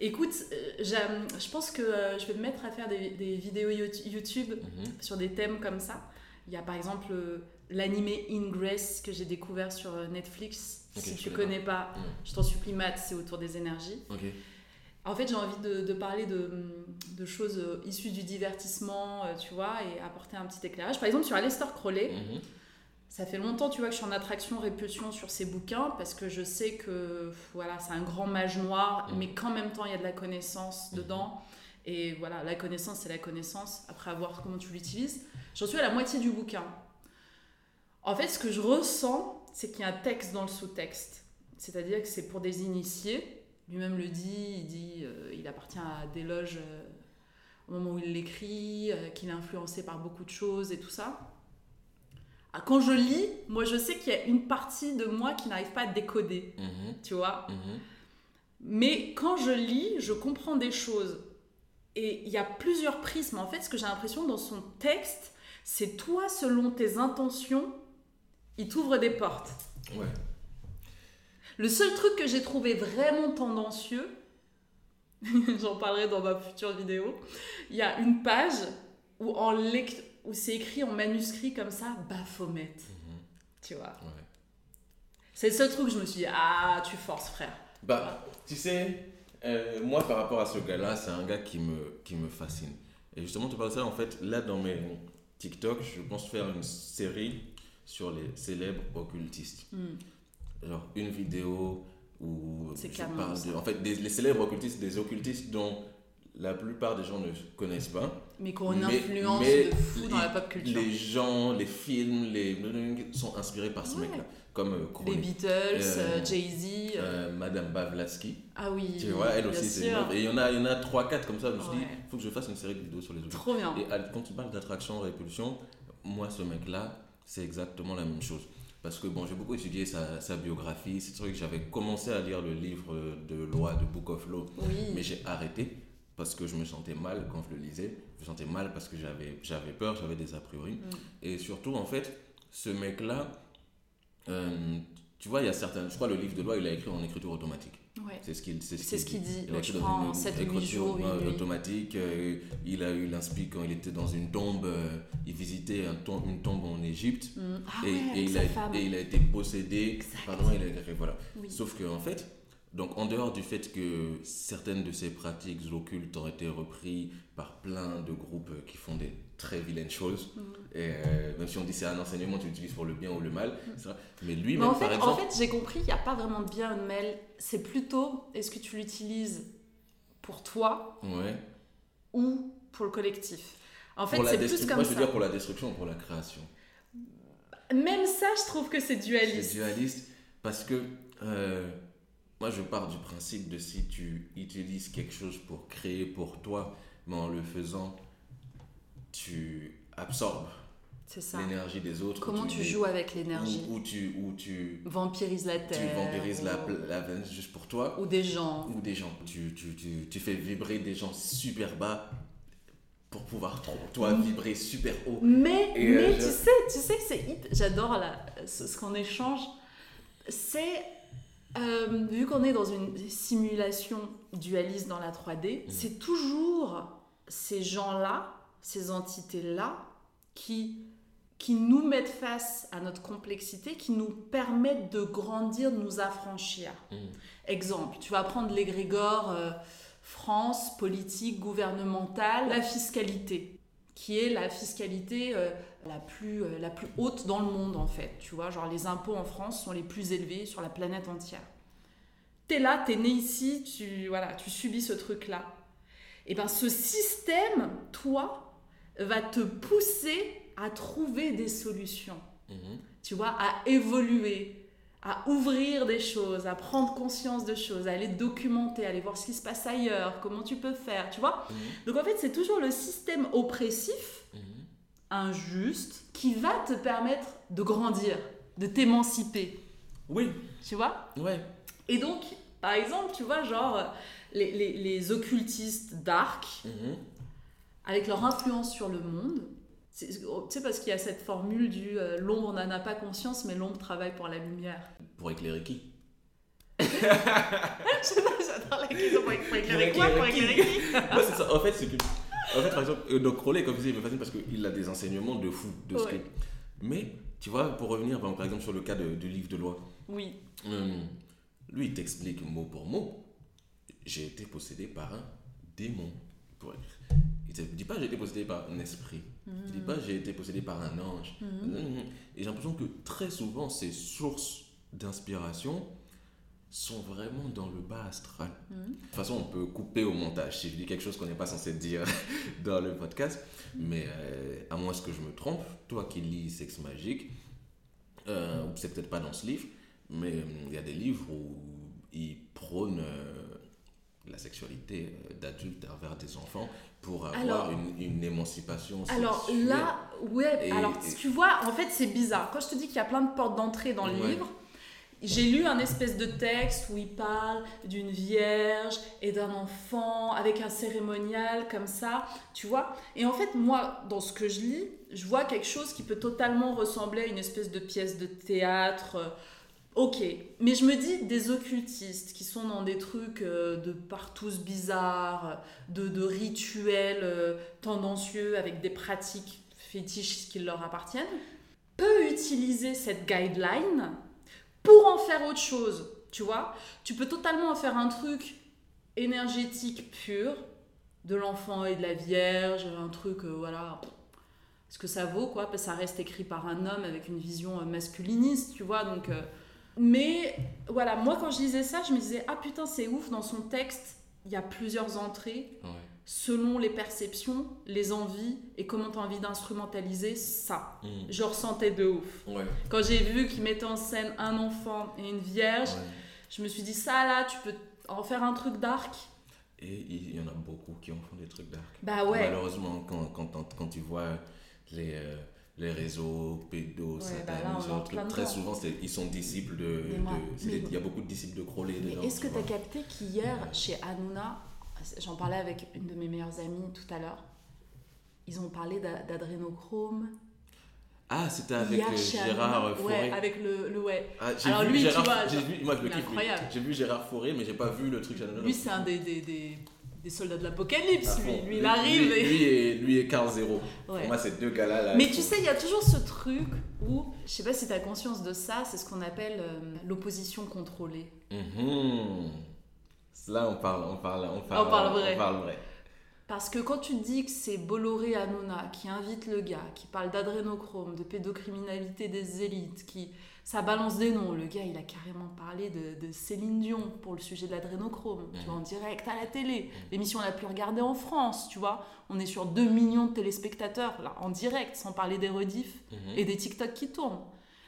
Écoute, euh, je pense que euh, je vais me mettre à faire des, des vidéos Yout- YouTube mhm. sur des thèmes comme ça. Il y a par exemple euh, l'animé Ingress que j'ai découvert sur Netflix. Si tu connais connais pas, Mm. je t'en supplie, Matt, c'est autour des énergies. En fait, j'ai envie de, de parler de, de choses issues du divertissement, tu vois, et apporter un petit éclairage. Par exemple, sur Aleister Crowley, Mhm. Ça fait longtemps, tu vois, que je suis en attraction-répulsion sur ses bouquins parce que je sais que voilà, c'est un grand mage noir, Mhm. mais qu'en même temps, il y a de la connaissance Mhm. dedans. Et voilà, la connaissance, c'est la connaissance, après à voir comment tu l'utilises. J'en suis à la moitié du bouquin. En fait, ce que je ressens, c'est qu'il y a un texte dans le sous-texte. C'est-à-dire que c'est pour des initiés. Lui-même le dit, il dit euh, il appartient à des loges euh, au moment où il l'écrit, euh, qu'il est influencé par beaucoup de choses et tout ça. Ah, Quand je lis, moi je sais qu'il y a une partie de moi qui n'arrive pas à décoder, Mhm, tu vois. mhm. Mais quand je lis, je comprends des choses. Et il y a plusieurs prismes. En fait, ce que j'ai l'impression dans son texte, c'est toi, selon tes intentions, il t'ouvre des portes. Ouais. Le seul truc que j'ai trouvé vraiment tendancieux, j'en parlerai dans ma future vidéo, il y a une page où, en lect- où c'est écrit en manuscrit comme ça, Baphomet. Tu vois Ouais. C'est le seul truc que je me suis dit, ah, tu forces, frère. Bah, tu sais, euh, moi par rapport à ce gars-là, c'est un gars qui me, qui me fascine. Et justement, tu parles de ça, en fait, là dans mes TikTok, je pense faire une série sur les célèbres occultistes. Hmm. Genre une vidéo où C'est je parle de. En fait, des, les célèbres occultistes, des occultistes dont la plupart des gens ne connaissent pas. Mais qui ont une influence mais de fou dans les- la pop culture. Les gens, les films, les sont inspirés par ce Ouais. mec-là. Comme euh, Les. Beatles, Euh, euh, Jay-Z. euh, Madame Bavlaski. ah oui, Tu vois, elle bien aussi, c'est. Et il y en a, il y en a 3-4 comme ça. Je me suis dit, il faut que je fasse une série de vidéos sur les occultes. Trop bien. Et à- quand tu parles d'attraction, répulsion, moi, ce mec-là, c'est exactement la même chose. Parce que bon, j'ai beaucoup étudié sa, sa biographie, ces trucs. J'avais commencé à lire le livre de loi de Book of Law, Oui. mais j'ai arrêté parce que je me sentais mal quand je le lisais. Je me sentais mal parce que j'avais j'avais peur, j'avais des a priori. Mm. Et surtout, en fait, ce mec-là, euh, tu vois, il y a certains. Je crois le livre de loi, il a écrit en écriture automatique. Ouais. C'est ce qu'il c'est C'est ce qu'il dit. Il a écrit je dans une- écriture, jours, euh, automatique. euh, il a eu l'inspi quand il était dans une tombe. euh, il visitait un une tombe en Égypte. Mm. Ah et, ouais, et il a, femme. et il a été possédé. Pardon, il a été voilà. Oui. Sauf que en fait, donc en dehors du fait que certaines de ces pratiques occultes ont été reprises par plein de groupes qui font des très vilaines choses, Mm. et euh, même si on dit c'est un enseignement, tu l'utilises pour le bien ou le mal, c'est vrai. mais lui-même Mais en fait, exemple, en fait j'ai compris qu'il n'y a pas vraiment de bien ou de mal. C'est plutôt, est-ce que tu l'utilises pour toi ouais, ou pour le collectif? En fait, c'est plus comme moi je veux ça. dire pour la destruction ou pour la création. Même ça, je trouve que c'est C'est dualiste. dualiste parce que euh, moi je pars du principe de si tu utilises quelque chose pour créer pour toi, mais en le faisant, tu absorbes l'énergie des autres. Comment tu joues avec l'énergie Ou, ou tu, ou tu, Vampirise la tu terre. vampirises la, ou- la juste pour toi. Ou des gens. Ou des gens. Tu, tu, tu, tu fais vibrer des gens super bas pour pouvoir toi vibrer super haut. Mais, Et, mais euh, tu sais, tu sais que c'est. J'adore ce qu'on échange. C'est euh, vu qu'on est dans une simulation dualiste dans la 3D, c'est toujours ces gens-là, ces entités-là, qui qui nous mettent face à notre complexité, qui nous permettent de grandir, de nous affranchir. Mm. Exemple, tu vas prendre l'égrégore euh, France, politique, gouvernementale, la fiscalité, qui est la fiscalité euh, la, plus, euh, la plus haute dans le monde en fait. Tu vois, genre les impôts en France sont les plus élevés sur la planète entière. T'es là, t'es né ici, tu, voilà, tu subis ce truc-là. Et ben ce système, toi, va te pousser à trouver des solutions Mhm. tu vois, à évoluer, à ouvrir des choses, à prendre conscience de choses, à aller documenter, à aller voir ce qui se passe ailleurs, comment tu peux faire, tu vois. Mhm. Donc en fait, c'est toujours le système oppressif, Mhm. injuste, qui va te permettre de grandir, de t'émanciper, Oui, tu vois. ouais. Et donc, par exemple, tu vois, genre, les, les- les occultistes dark, Mhm. avec leur influence sur le monde. C'est- Tu sais, parce qu'il y a cette formule du euh, l'ombre n'en a pas conscience, mais l'ombre travaille pour la lumière. Pour éclairer qui? J'adore la question pour éclairer quoi, pour éclairer qui? Ouais, c'est ça. En fait, c'est que. En fait, par exemple, euh, donc Crowley, comme je disais, il me fascine parce qu'il a des enseignements de fou, de ce Ouais. que- Mais, tu vois, pour revenir, par par exemple, sur le cas de- du livre de loi, Oui, euh, lui, il t'explique mot pour mot. J'ai été possédé par un démon. Il te dit pas j'ai été possédé par un esprit. Il dit pas j'ai été possédé par un ange. Et j'ai l'impression que très souvent, ces sources d'inspiration sont vraiment dans le bas astral. De toute façon, on peut couper au montage si je dis quelque chose qu'on n'est pas censé dire dans le podcast. Mais euh, à moins que je me trompe, toi qui lis Sexe Magique, Euh, c'est peut-être pas dans ce livre, mais euh, il y a des livres où ils prônent euh, la sexualité euh, d'adultes envers des enfants pour avoir Alors- une, une émancipation Alors sexuelle. là, ouais, Et- alors et- tu vois, en fait c'est bizarre. Quand je te dis qu'il y a plein de portes d'entrée dans le Ouais. livre, j'ai lu un espèce de texte où il parle d'une vierge et d'un enfant avec un cérémonial comme ça, tu vois. Et en fait, moi, dans ce que je lis, je vois quelque chose qui peut totalement ressembler à une espèce de pièce de théâtre. Ok, mais je me dis des occultistes qui sont dans des trucs euh, de partous bizarres, de, de rituels euh, tendancieux avec des pratiques fétiches qui leur appartiennent, peut utiliser cette guideline pour en faire autre chose, tu vois? Tu peux totalement en faire un truc énergétique pur, de l'enfant et de la vierge, un truc, euh, voilà, ce que ça vaut, quoi, parce que ça reste écrit par un homme avec une vision euh, masculiniste, tu vois, donc... mais voilà, moi quand je lisais ça, je me disais, ah putain, c'est ouf, dans son texte, il y a plusieurs entrées Ouais. selon les perceptions, les envies et comment tu as envie d'instrumentaliser ça. Mm. Je ressentais de ouf. Ouais. Quand j'ai vu qu'il mettait en scène un enfant et une vierge, Ouais. je me suis dit, ça là, tu peux en faire un truc dark. Et il y en a beaucoup qui en font des trucs dark. Bah ouais. Malheureusement, quand, quand, quand, quand tu vois les, euh, les réseaux pédos, bah en satanisants, plein très souvent, ils sont disciples de... Il y a beaucoup de disciples de Crowley dedans. est-ce que tu tu as vois. capté qu'hier, chez Hanouna, j'en parlais avec une de mes meilleures amies tout à l'heure, ils ont parlé d'a- d'adrénochrome. Ah, c'était avec Hier, Gérard Hanouna. Fauré. Ouais, avec le, le ouais. Ah, Alors vu lui, tu Gérard, vois, j'ai genre, vu, moi je le kiffe. J'ai vu Gérard Fauré, mais j'ai pas vu le truc. Lui, c'est un des, des, des, des soldats de l'apocalypse, lui. Lui, il arrive Lui, et... lui et, lui et Carl Zero. Ouais. Pour moi, ces deux gars-là. Là, Mais tu sais, il y a toujours ce truc où, je sais pas si tu as conscience de ça, c'est ce qu'on appelle euh, l'opposition contrôlée. Mhm. Là, on parle, on parle, on parle, On parle vrai. On parle vrai. Parce que quand tu dis que c'est Bolloré Hanouna qui invite le gars, qui parle d'adrénochrome, de pédocriminalité des élites, qui ça balance des noms. Le gars, il a carrément parlé de, de Céline Dion pour le sujet de l'adrénochrome, tu vois, en direct à la télé. L'émission la plus regardée en France, tu vois. On est sur 2 millions de téléspectateurs, là, en direct, sans parler des rediffs et des TikTok qui tournent.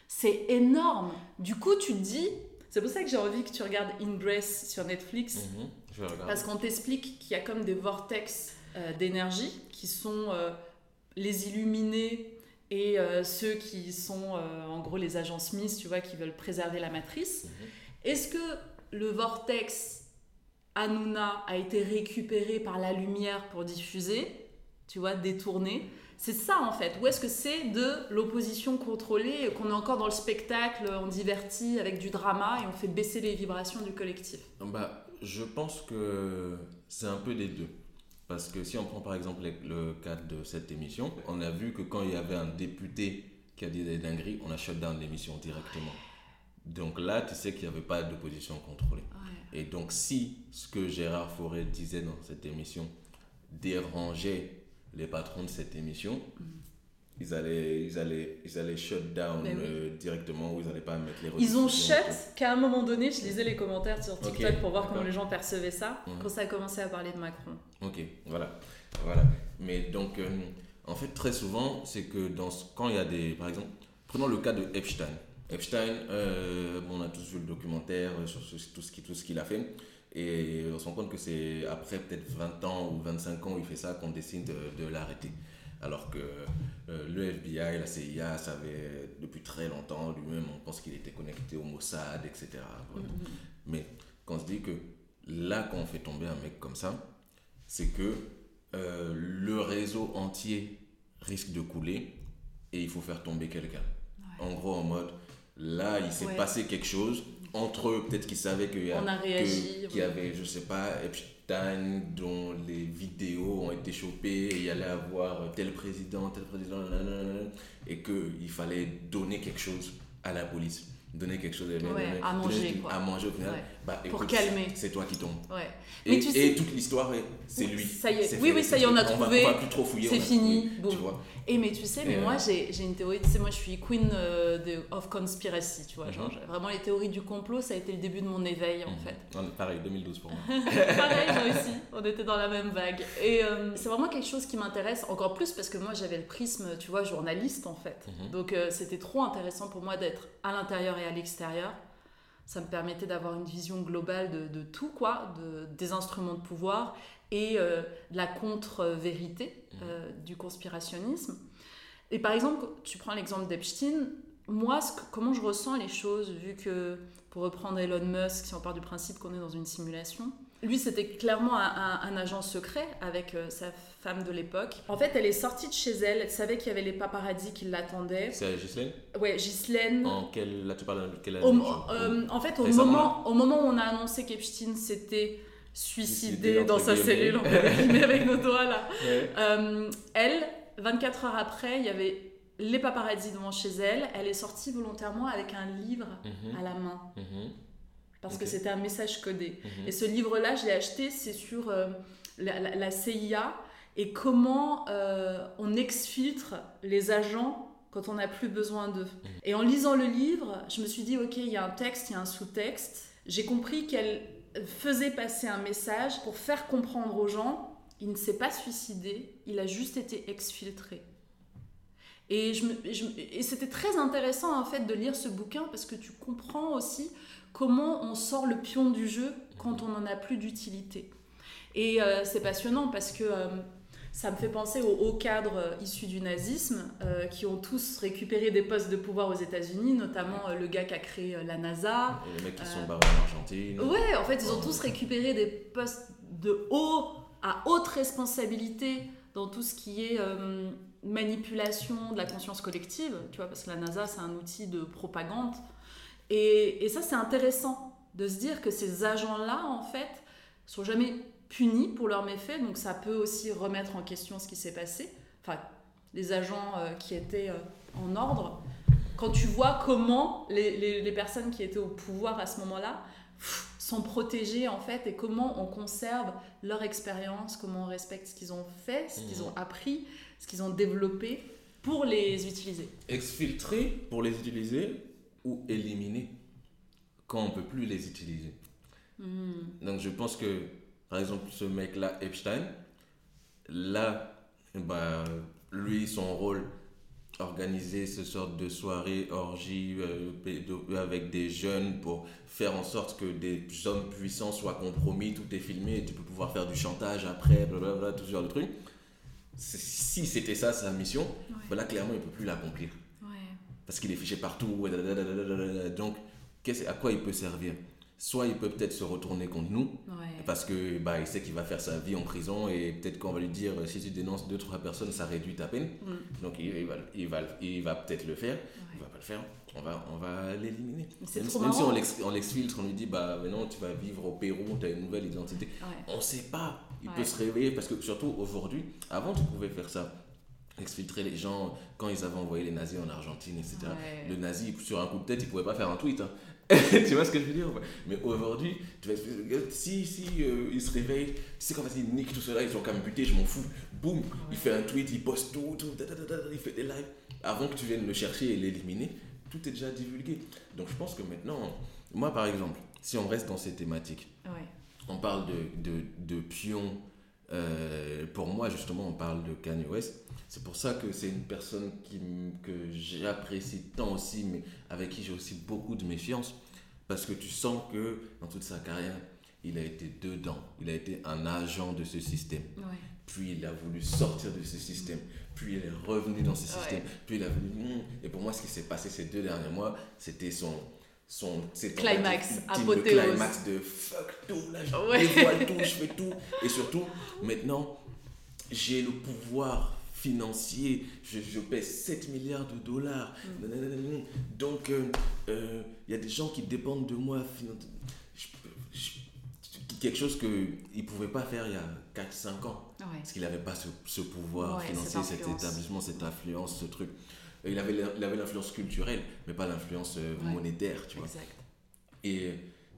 C'est énorme. Du coup, tu te dis... C'est pour ça que j'ai envie que tu regardes Ingress sur Netflix. Mhm. Je vais regarder. Parce qu'on t'explique qu'il y a comme des vortex euh, d'énergie qui sont euh, les illuminés et euh, ceux qui sont euh, en gros les agents Smith, tu vois, qui veulent préserver la matrice. Est-ce que le vortex Hanouna a été récupéré par la lumière pour diffuser, tu vois, détourné c'est ça en fait. Ou est-ce que c'est de l'opposition contrôlée, qu'on est encore dans le spectacle, on divertit avec du drama et on fait baisser les vibrations du collectif? Bah, je pense que c'est un peu des deux. Parce que si on prend par exemple le- cadre de cette émission, on a vu que quand il y avait un député qui a dit des dingueries, on a shut down l'émission directement. Donc là, tu sais qu'il n'y avait pas d'opposition contrôlée. Et donc si ce que Gérard Fauré disait dans cette émission dérangeait les patrons de cette émission, ils, allaient, ils, allaient, ils allaient shut down oui. euh, directement ou ils n'allaient pas mettre les Ils ont shut qu'à un moment donné, je lisais les commentaires sur TikTok Ok, pour voir comment les gens percevaient ça, quand ça a commencé à parler de Macron. Ok, voilà. voilà. Mais donc, euh, en fait, très souvent, c'est que dans ce- quand il y a des. Par exemple, prenons le cas de Epstein. Epstein, euh, bon, on a tous vu le documentaire sur ce- tout ce qu'il a fait. Et on se rend compte que c'est après peut-être 20 ans ou 25 ans où il fait ça qu'on décide de, de l'arrêter. Alors que euh, le FBI, la CIA savait depuis très longtemps, lui-même, on pense qu'il était connecté au Mossad, etc. Voilà. Mais quand on se dit que là, quand on fait tomber un mec comme ça, c'est que euh, le réseau entier risque de couler et il faut faire tomber quelqu'un. En gros, en mode, là, il s'est Ouais. passé quelque chose. Entre eux, peut-être qu'ils savaient qu'il y, a- a que- réagi, qu'il y avait, je sais pas, Dont les vidéos ont été chopées, et il y allait avoir tel président, tel président, nanana, et qu'il fallait donner quelque chose à la police. Donner quelque chose Ouais, à manger, quoi. à manger au final. Ouais. Bah, Pour calmer. C'est toi qui tombes. Ouais. Et, Mais tu sais- et toute l'histoire, est- c'est lui. Ça y est. Oui, fait, oui, ça y est, on a fait. trouvé. va, on va plus trop fouiller. C'est on fini. Bon. Tu vois. Et mais tu sais, mais Et, moi euh, j'ai une théorie, tu sais, moi je suis queen euh, de, of conspiracy, tu vois. Genre, Mhm. vraiment, les théories du complot, ça a été le début de mon éveil en fait. Non, pareil, 2012 pour moi. Pareil, moi aussi, on était dans la même vague. Et euh, c'est vraiment quelque chose qui m'intéresse encore plus parce que moi j'avais le prisme, tu vois, journaliste en fait. Mhm. Donc euh, c'était trop intéressant pour moi d'être à l'intérieur et à l'extérieur. Ça me permettait d'avoir une vision globale de, de tout, quoi, de, des instruments de pouvoir et euh, de la contre-vérité euh, du conspirationnisme. Et par exemple, tu prends l'exemple d'Epstein, moi, ce que- comment je ressens les choses, vu que, pour reprendre Elon Musk, si on part du principe qu'on est dans une simulation, lui, c'était clairement un, un- un agent secret avec euh, sa femme de l'époque. En fait, elle est sortie de chez elle, elle savait qu'il y avait les paparazzis qui l'attendaient. C'est Ghislaine Ouais, Ghislaine. En quel. Là, tu parles de quelle année Au- euh, en fait, au Récemment, moment, au moment où on a annoncé qu'Epstein s'était suicidé dans sa cellule, on peut avec nos doigts là. Ouais. Euh, elle, 24 heures après, il y avait les paparazzis devant chez elle. Elle est sortie volontairement avec un livre Mhm. à la main Mhm. parce que c'était un message codé. Mhm. Et ce livre-là, je l'ai acheté, c'est sur euh, la, la- la CIA et comment euh, on exfiltre les agents quand on n'a plus besoin d'eux. Et en lisant le livre, je me suis dit, ok, il y a un texte, il y a un sous-texte. J'ai compris qu'elle faisait passer un message pour faire comprendre aux gens, il ne s'est pas suicidé, il a juste été exfiltré. Et, je me- je me- et c'était très intéressant en fait de lire ce bouquin parce que tu comprends aussi comment on sort le pion du jeu quand on n'en a plus d'utilité. Et euh, c'est passionnant parce que euh, ça me fait penser aux hauts cadres euh, issus du nazisme euh, qui ont tous récupéré des postes de pouvoir aux États-Unis, notamment euh, le gars qui a créé euh, la NASA. Et les mecs qui sont barrés en Argentine. Ouais, en fait, ils ont tous récupéré des postes de haut à haute responsabilité dans tout ce qui est manipulation de la conscience collective, tu vois, parce que la NASA, c'est un outil de propagande. Et, et ça, c'est intéressant de se dire que ces agents-là, en fait, sont jamais punis pour leurs méfaits, donc ça peut aussi remettre en question ce qui s'est passé. Enfin, les agents euh, qui étaient euh, en ordre. Quand tu vois comment les, les- les personnes qui étaient au pouvoir à ce moment-là sont protégées, en fait, et comment on conserve leur expérience, comment on respecte ce qu'ils ont fait, ce qu'ils Mhm. ont appris, ce qu'ils ont développé pour les utiliser. Exfiltrer pour les utiliser ou éliminer quand on peut plus les utiliser. Hmm. Donc je pense que, par exemple, ce mec-là, Epstein, là, bah, lui, son rôle, organiser ce sorte de soirée, orgie euh, avec des jeunes pour faire en sorte que des hommes puissants soient compromis, tout est filmé, et tu peux pouvoir faire du chantage après, blablabla, tout ce genre de trucs. Si c'était ça sa mission, bah là, clairement, il ne peut plus l'accomplir Ouais. parce qu'il est fiché partout. Donc, à quoi il peut servir? Soit il peut peut-être se retourner contre nous, Ouais. parce que bah, il sait qu'il va faire sa vie en prison et peut-être qu'on va lui dire si tu dénonces deux trois personnes, ça réduit ta peine. Mm. Donc il, il va, il va, il va peut-être le faire. Il va pas le faire. On va, on va l'éliminer. Même, trop même si on l'ex- on l'exfiltre, on lui dit bah maintenant tu vas vivre au Pérou, tu as une nouvelle identité. Ouais. On sait pas. Il Ouais. peut se réveiller parce que surtout aujourd'hui, avant tu pouvais faire ça. Exfiltrer les gens quand ils avaient envoyé les nazis en Argentine, etc. Ouais. Le nazi, sur un coup de tête, il pouvait pas faire un tweet. hein. tu vois ce que je veux dire Mais aujourd'hui, tu vas si, si euh, il se réveille, tu sais quand vas-y, nique tout cela, ils sont comme butés, je m'en fous. Boum, il fait un tweet, il poste tout, tout, il fait des lives. Avant que tu viennes le chercher et l'éliminer, tout est déjà divulgué. Donc je pense que maintenant, moi par exemple, si on reste dans ces thématiques, Ouais. on parle de, de, de pions. euh, pour moi, justement, on parle de Kanye West. C'est pour ça que c'est une personne qui, que j'apprécie tant aussi, mais avec qui j'ai aussi beaucoup de méfiance. Parce que tu sens que dans toute sa carrière, il a été dedans. Il a été un agent de ce système. Ouais. Puis il a voulu sortir de ce système. Puis il est revenu dans ce Ouais. système. Puis il a voulu. hmm. Et pour moi, ce qui s'est passé ces deux derniers mois, c'était son. son Climax, apothéose. Le climax de fuck tout, là, je Ouais. dévoile tout, je fais tout. Et surtout, maintenant, j'ai le pouvoir financier, je, je paie 7 milliards de dollars. Mm. Donc, euh, euh, il y a des gens qui dépendent de moi. je- je- quelque chose qu'il ne pouvait pas faire il y a 4-5 ans. Ouais. Parce qu'il n'avait pas ce, ce pouvoir Ouais, financier, cet établissement, cette influence, ce truc. Il avait il avait l'influence culturelle, mais pas l'influence euh, Ouais. monétaire, tu vois. Exact. Et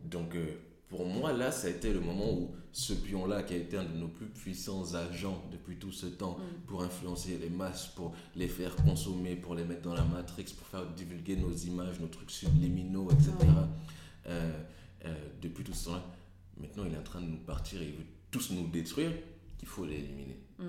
donc, euh, pour moi, là, ça a été le moment où ce pion-là, qui a été un de nos plus puissants agents depuis tout ce temps, Mm. pour influencer les masses, pour les faire consommer, pour les mettre dans la matrix, pour faire divulguer nos images, nos trucs subliminaux, etc. Euh, euh, depuis tout ce temps-là, maintenant, il est en train de nous partir et il veut tous nous détruire. Il faut l'éliminer. Mm.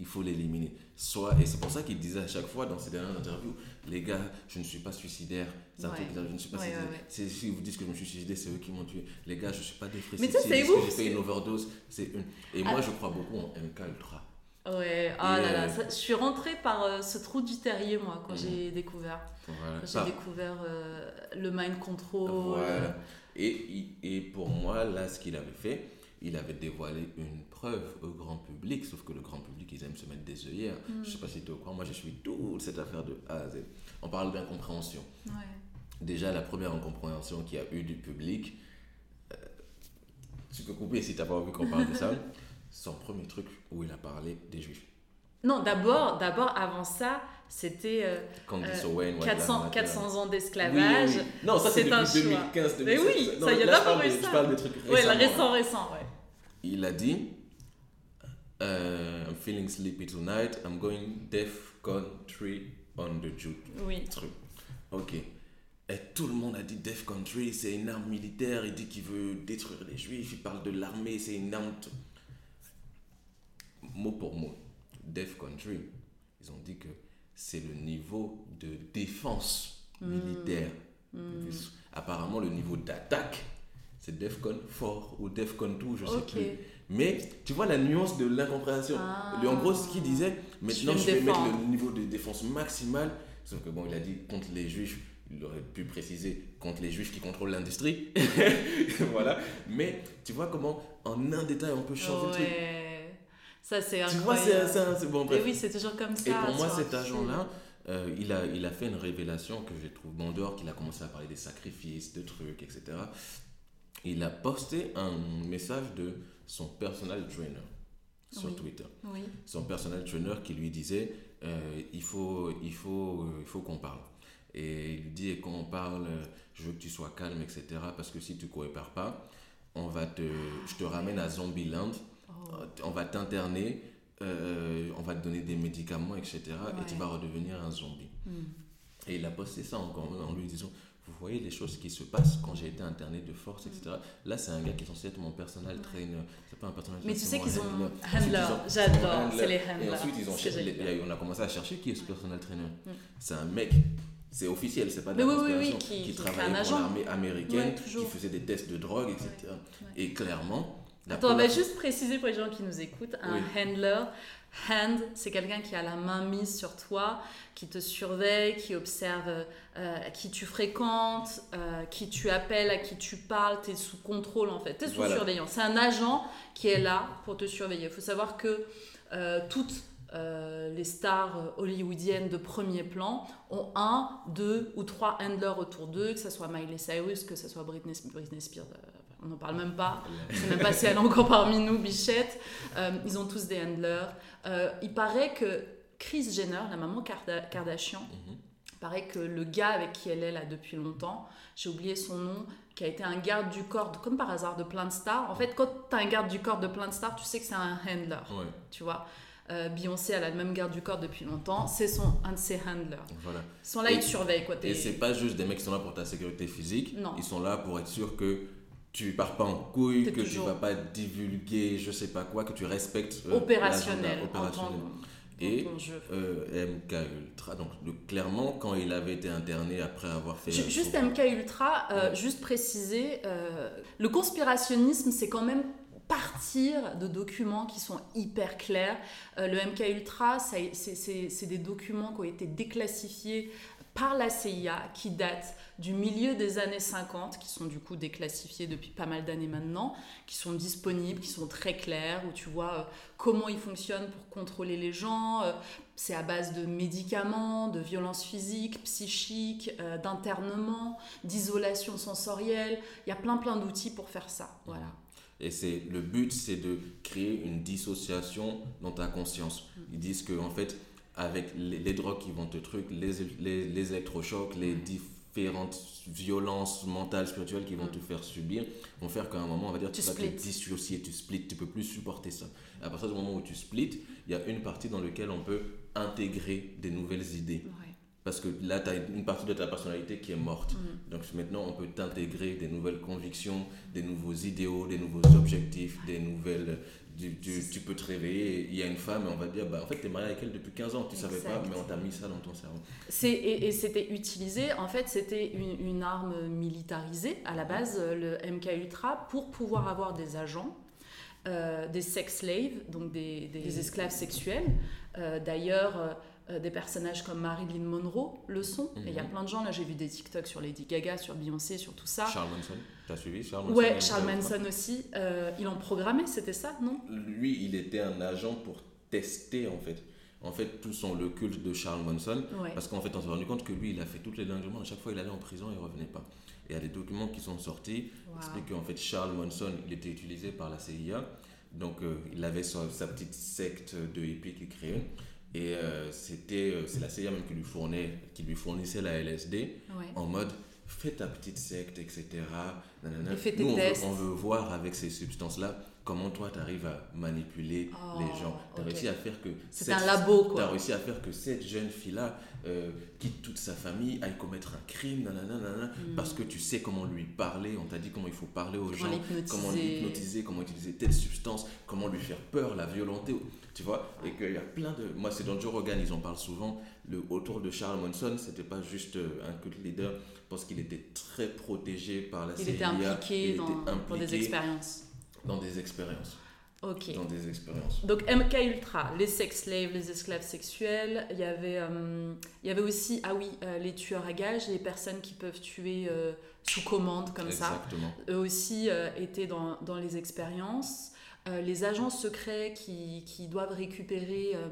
Il faut l'éliminer. Soit, et c'est pour ça qu'il disait à chaque fois dans ses dernières interviews, les gars, je ne suis pas suicidaire. C'est un Ouais. truc, je ne suis pas Ouais, suicidaire. ouais, Si vous dites que je me suis suicidé, c'est eux qui m'ont tué. Les gars, je ne suis pas dépressif. Mais ça, c'est ouf, J'ai fait une overdose. C'est une. Et moi, Ah. je crois beaucoup en MK Ultra. Ouais, ah Et, là là, euh, ça- je suis rentrée par euh, ce trou du terrier, moi, quand Mhm. j'ai découvert. Voilà. J'ai découvert euh, le mind control. Voilà. Et, et pour moi, là, ce qu'il avait fait, il avait dévoilé une preuve au grand public, sauf que le grand public, ils aiment se mettre des œillères. Mm. Je sais pas si tu es au courant, moi, je suis toute cette affaire de A à Z. On parle d'incompréhension. Ouais. Déjà, la première incompréhension qu'il y a eu du public, euh, tu peux couper si tu n'as pas envie qu'on parle de ça, son premier truc où il a parlé des juifs. Non, d'abord, d'abord, avant ça, c'était euh, euh, Owen, White 400, Lives Matter. 400 ans Oui, d'esclavage. oui, oui. Non, ça c'est un depuis choix. 2015, Mais 2016. oui, Non, ça, y a là, je d'abord parle eu de- je ça. parle des trucs Ouais, la récemment, récent, récent, ouais. Il a dit euh, I'm feeling sleepy tonight, I'm going deaf country on the juke. Oui. Truc. Ok. Et tout le monde a dit Def Country, c'est une arme militaire. Il dit qu'il veut détruire les juifs. Il parle de l'armée, c'est une arme. Mot pour mot. Def Country, ils ont dit que c'est le niveau de défense militaire. Mm. Apparemment, le niveau d'attaque, c'est Defcon 4 ou Defcon 2, je sais Ok. plus. Mais tu vois la nuance de l'incompréhension. Ah. En gros, ce qu'il disait, maintenant je me vais mettre le niveau de défense maximal. Sauf que bon, il a dit contre les juifs, il aurait pu préciser contre les juifs qui contrôlent l'industrie. voilà. Mais tu vois comment, en un détail, on peut changer le truc. Ouais. Ça, c'est Tu vois, incroyable. c'est bon. Et Bref. oui, c'est toujours comme ça. Et pour moi, cet agent-là, euh, il, a, il a fait une révélation que je trouve bon dehors, qu'il a commencé à parler des sacrifices, de trucs, etc. Il a posté un message de son personal trainer sur Oui. Twitter. Oui. Son personal trainer qui lui disait euh, il faut, il faut, euh, il faut qu'on parle. Et il lui dit et quand on parle, je veux que tu sois calme, etc. Parce que si tu ne coopères pas, on va te, je te ramène à Zombieland, Oh. on va t'interner, euh, on va te donner des médicaments, etc. Et tu vas redevenir un zombie. Hmm. Et il a posté ça encore en lui disant Vous voyez les choses qui se passent quand j'ai été interné de force, etc. Là, c'est un gars qui est censé être mon personal trainer. C'est pas un personal Mais tu sais qu'ils ont handler. J'adore, c'est les Et handlers. ensuite, ils ont cherché- les- on a commencé à chercher qui est ce personal trainer. Mm. C'est un mec, c'est officiel, c'est pas de la oui, oui, oui, qui- qui travaillait pour l'armée américaine, Ouais, qui faisait des tests de drogue, etc. Et clairement, la Attends, on va juste préciser pour les gens qui nous écoutent, un handler, hand, c'est quelqu'un qui a la main mise sur toi, qui te surveille, qui observe euh, qui tu fréquentes, euh, qui tu appelles, à qui tu parles, tu es sous contrôle en fait, tu es sous Voilà. surveillance. C'est un agent qui est là pour te surveiller. Il faut savoir que euh, toutes les stars hollywoodiennes de premier plan ont un, deux ou trois handlers autour d'eux, que ce soit Miley Cyrus, que ce soit Britney, Britney Spears, on n'en parle même pas, je sais même pas si elle est encore parmi nous, Bichette. Euh, ils ont tous des handlers. Euh, il paraît que Chris Jenner, la maman Karda- Kardashian, Mhm. il paraît que le gars avec qui elle est là depuis longtemps, j'ai oublié son nom, qui a été un garde du corps, de- comme par hasard, de plein de stars. En fait, quand tu as un garde du corps de plein de stars, tu sais que c'est un handler. Ouais, Tu vois Euh, Beyoncé, elle a le même garde du corps depuis longtemps. C'est son, un de ses handlers. voilà. Ils sont là, Et- ils te surveillent. Quoi. Et c'est pas juste des mecs qui sont là pour ta sécurité physique. Non. Ils sont là pour être sûr que tu pars pas en couille, que tu vas pas divulguer, je sais pas quoi, que tu respectes euh, opérationnel. Et euh, MK Ultra, donc le- clairement, quand il avait été interné après avoir fait. Un Juste MK Ultra, euh, juste préciser, euh, le conspirationnisme, c'est quand même partir de documents qui sont hyper clairs. Euh, le MK Ultra, c'est des documents qui ont été déclassifiés par la CIA, qui datent du milieu des années 50, qui sont du coup déclassifiés depuis pas mal d'années maintenant, qui sont disponibles, qui sont très clairs, où tu vois euh, comment ils fonctionnent pour contrôler les gens. euh, c'est à base de médicaments, de violences physiques, psychiques, euh, d'internement, d'isolation sensorielle. Il y a plein plein d'outils pour faire ça. Voilà. Et c'est le but, c'est de créer une dissociation dans ta conscience. Ils disent que en fait, avec les, les drogues qui vont te truc, les, les, les électrochocs, les différentes violences mentales, spirituelles qui vont te faire subir, vont faire qu'à un moment, on va dire, tu, Tu vas te dissocier, tu splits, tu peux plus supporter ça. Et à partir du moment où tu splits, il y a une partie dans laquelle on peut intégrer des nouvelles idées. Ouais. Parce que là, tu as une partie de ta personnalité qui est morte. Mm. Donc maintenant, on peut t'intégrer des nouvelles convictions, des nouveaux idéaux, des nouveaux objectifs, des nouvelles... Du, du- tu peux te réveiller, il y a une femme et on va te dire, bah, en fait, tu es marié avec elle depuis 15 ans, tu savais pas, mais on t'a mis ça dans ton cerveau. C'est- et et c'était utilisé, en fait, c'était une, une arme militarisée à la base, euh, le MK Ultra, pour pouvoir avoir des agents, euh, des sex slaves, donc des, des esclaves sexuels. Euh, D'ailleurs, des personnages comme Marilyn Monroe le sont. Et il y a Mhm. plein de gens, là j'ai vu des TikTok sur Lady Gaga, sur Beyoncé, sur tout ça. Charles Manson, t'as suivi Charles Manson ouais, Charles Manson aussi. Euh, il en programmait, c'était ça, non? Lui, il était un agent pour tester, en fait. En fait, tout son, le culte de Charles Manson, Ouais. parce qu'en fait, on s'est rendu compte que lui, il a fait toutes les dingueries. À chaque fois, il allait en prison, il revenait pas. Et il y a des documents qui sont sortis Wow. qui expliquent qu'en fait, Charles Manson, il était utilisé par la CIA. Donc, euh, il avait sa, sa petite secte de hippies qu'il créait. Et euh, c'était, euh, c'est la CIA même qui lui, fournait, qui lui fournissait la LSD Ouais. en mode fais ta petite secte, etc. nanana. Et Nous, on veut, tests. on veut voir avec ces substances-là comment toi tu arrives à manipuler Oh, les gens. Tu as réussi à faire que. C'est cette- un labo, quoi. Tu as réussi à faire que cette jeune fille-là euh, quitte toute sa famille, aille commettre un crime, nanana, nanana, Hmm. parce que tu sais comment lui parler, on t'a dit comment il faut parler aux gens, comment l'hypnotiser, comment utiliser telle substance, comment lui faire peur, la violenter, tu vois. Et qu'il y a plein de. Moi, c'est dans Joe Rogan, ils en parlent souvent. Le, autour de Charles Manson, c'était pas juste euh, un cult leader, pense qu'il était très protégé par la Il CIA. était impliqué, il dans, était dans des impliqué expériences. Dans des expériences. Ok. Dans des expériences. Donc MK Ultra, les sex slaves, les esclaves sexuels. Il y avait, euh, il y avait aussi, ah oui, euh, les tueurs à gages, les personnes qui peuvent tuer euh, sous commande comme ça. Exactement. Eux aussi étaient dans, dans les expériences. Euh, les agents secrets qui, qui doivent récupérer euh,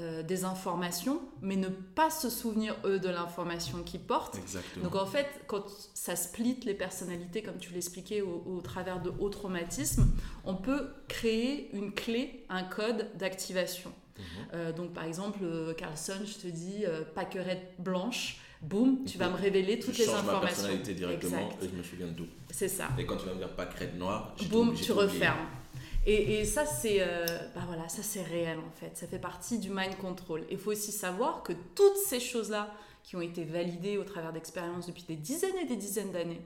euh, des informations, mais ne pas se souvenir, eux, de l'information qu'ils portent. Exactement. Donc en fait, quand ça split les personnalités, comme tu l'expliquais, au, au travers de hauts traumatismes, on peut créer une clé, un code d'activation. Mhm. Euh, donc par exemple, Carlson, je te dis, pâquerette blanche, boum, tu vas me révéler toutes je les change ma informations. personnalité directement Exact. et je me souviens de tout. C'est ça. Et quand tu vas me dire crête noire, Boum, tu refermes. Et, ça, c'est euh, bah voilà, ça c'est réel en fait. Ça fait partie du mind control. Il faut aussi savoir que toutes ces choses-là qui ont été validées au travers d'expériences depuis des dizaines et des dizaines d'années,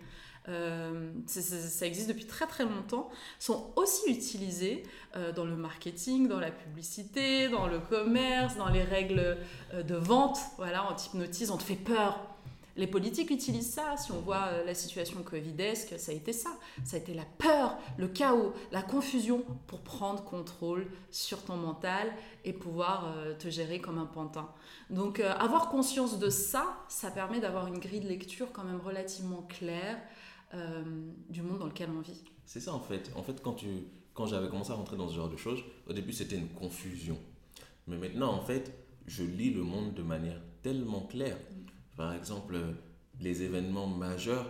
euh, ça existe depuis très très longtemps, sont aussi utilisées euh, dans le marketing, dans la publicité, dans le commerce, dans les règles de vente. Voilà, on t'hypnotise, on te fait peur. Les politiques utilisent ça. Si on voit euh, la situation covidesque, ça a été ça. Ça a été la peur, le chaos, la confusion pour prendre contrôle sur ton mental et pouvoir euh, te gérer comme un pantin. Donc euh, avoir conscience de ça, ça permet d'avoir une grille de lecture quand même relativement claire du monde dans lequel on vit. C'est ça en fait. En fait, quand, quand j'avais commencé à rentrer dans ce genre de choses, au début c'était une confusion. Mais maintenant, en fait, je lis le monde de manière tellement claire. Par exemple, les événements majeurs,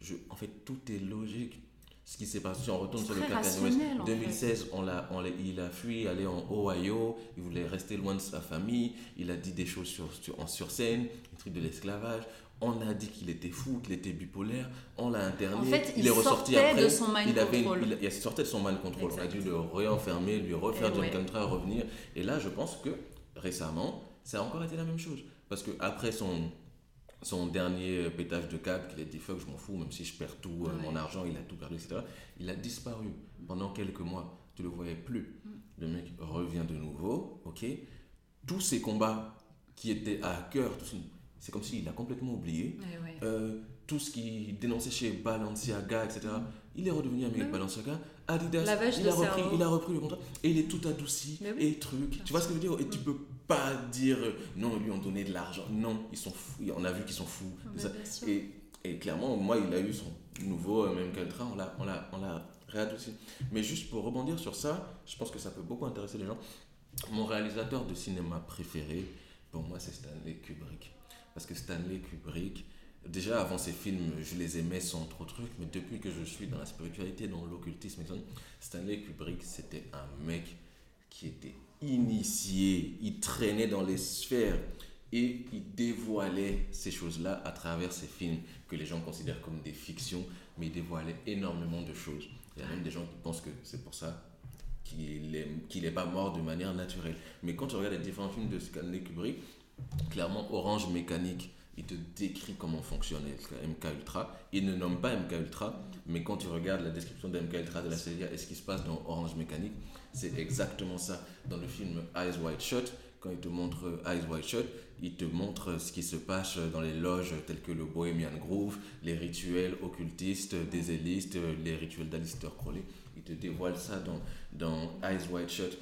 je, en fait, tout est logique. Ce qui s'est passé, si on retourne sur le West, rationnel, en 2016, on l'a, on il a fui, aller en Ohio, il voulait rester loin de sa famille, il a dit des choses sur, sur, sur scène, des trucs de l'esclavage. On a dit qu'il était fou, qu'il était bipolaire, on l'a interné. En fait, il, il est ressorti après. de son mind il avait il, il sortait de son mind control. On a dû le Exactement. réenfermer, lui refaire John ouais. Revenir. Et là, je pense que récemment, ça a encore été la même chose. Parce que après son, son dernier pétage de câble, qu'il a dit fuck, je m'en fous, même si je perds tout, euh, mon argent, il a tout perdu, etc. Il a disparu pendant quelques mois. Tu le voyais plus. Mm. Le mec revient de nouveau, ok. Tous ces combats qui étaient à cœur, c'est comme s'il a complètement oublié. Ouais. Euh, tout ce qu'il dénonçait chez Balenciaga, etc. Il est redevenu ami avec Balenciaga. Adidas, il a, repris, il a repris le contrat et il est tout adouci et truc. Tu vois ce que je veux dire? Et tu peux pas dire non, ils lui ont donné de l'argent. Non, ils sont fous. On a vu qu'ils sont fous. Et, et clairement, moi, il a eu son nouveau, euh, même Caltra, on l'a, on l'a, on l'a réadouci. Mais juste pour rebondir sur ça, je pense que ça peut beaucoup intéresser les gens. Mon réalisateur de cinéma préféré, pour moi, c'est Stanley Kubrick. Parce que Stanley Kubrick, déjà avant ses films, je les aimais sans trop de trucs, mais depuis que je suis dans la spiritualité, dans l'occultisme, Stanley Kubrick, c'était un mec qui était initié, il traînait dans les sphères Et il dévoilait ces choses-là à travers ces films que les gens considèrent comme des fictions, mais il dévoilait énormément de choses. Il y a même des gens qui pensent que c'est pour ça qu'il n'est pas mort de manière naturelle. Mais quand tu regardes les différents films de Stanley Kubrick, clairement Orange Mécanique, il te décrit comment fonctionne MK Ultra. Il ne nomme pas MK Ultra, mais quand tu regardes la description de Ultra de la série et ce qui se passe dans Orange Mécanique, c'est exactement ça. Dans le film Eyes Wide Shut, quand il te montre Eyes Wide Shut, il te montre ce qui se passe dans les loges telles que le Bohemian Groove, les rituels occultistes des élistes, les rituels d'Alistair Crowley. Il te dévoile ça dans, dans Eyes Wide Shut.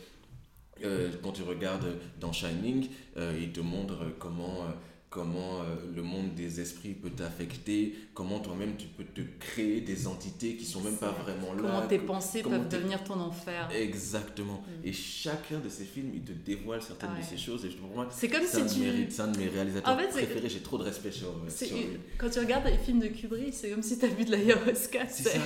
Euh, quand tu regardes dans Shining, euh, il te montre comment, euh, comment euh, le monde des esprits peut t'affecter, comment toi-même tu peux te créer des entités qui sont même pas vraiment là. Comment tes pensées comment peuvent devenir ton enfer. Exactement. Mm. Et chacun de ces films, il te dévoile certaines Ah de ouais. ces choses. Et je- pour moi, C'est comme si tu- mes- c'est un de mes réalisateurs En fait, c'est- préférés. J'ai trop de respect sur, C'est- sur. Quand tu regardes les films de Kubrick, c'est comme si tu as vu de l'ayahuasca. C'est ça.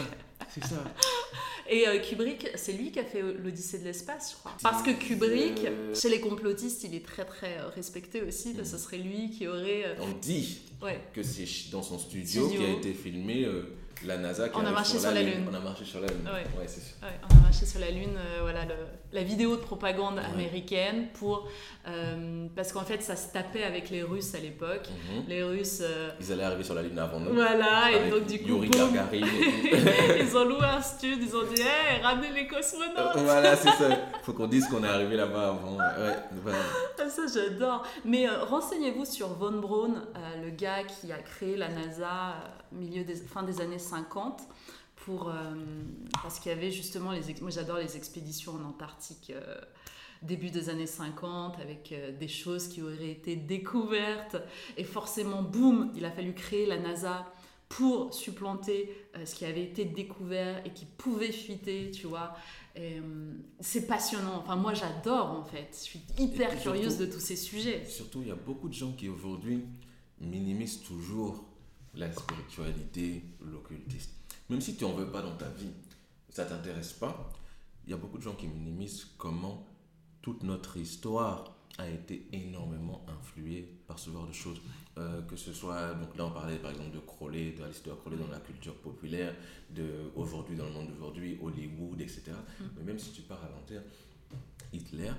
C'est ça. Et euh, Kubrick, c'est lui qui a fait l'Odyssée de l'espace, je crois. Parce que Kubrick, Euh, chez les complotistes, il est très très euh, respecté aussi, que ce serait lui qui aurait. euh, On dit Ouais. que c'est dans son studio, Studio. qui a été filmé euh, la NASA qui On a marché sur la Lune. On a marché sur la Lune. Ouais. Ouais, c'est sûr. Ouais, on a marché sur la Lune, euh, voilà, le- la vidéo de propagande américaine pour. euh, parce qu'en fait, ça se tapait avec les Russes à l'époque. Mhm. Les Russes. euh, Ils allaient arriver sur la Lune avant nous. Voilà, et donc du coup, Yuri. Gagarin ils ont loué un studio, ils ont dit Hey, ramenez les cosmonautes voilà, c'est ça. Faut qu'on dise qu'on est arrivé là-bas avant. Ouais, voilà. Ah, Ça, j'adore. Mais renseignez-vous sur Von Braun, le gars qui a créé la NASA milieu des, fin des années 50. Pour, euh, parce qu'il y avait justement les. Moi, j'adore les expéditions en Antarctique. euh, début des années 50 avec euh, des choses qui auraient été découvertes et forcément boum il a fallu créer la NASA pour supplanter ce qui avait été découvert et qui pouvait fuiter tu vois c'est passionnant enfin moi j'adore en fait je suis hyper curieuse de tous ces sujets Surtout, il y a beaucoup de gens qui aujourd'hui minimisent toujours la spiritualité, l'occultisme. Même si tu n'en veux pas dans ta vie, ça ne t'intéresse pas, il y a beaucoup de gens qui minimisent comment toute notre histoire a été énormément influée par ce genre de choses. Euh, que ce soit, donc là on parlait par exemple de Crowley, de Alistair Crowley dans la culture populaire, de aujourd'hui dans le monde d'aujourd'hui, Hollywood, etc. Mm. Mais même si tu pars à long terme, Hitler,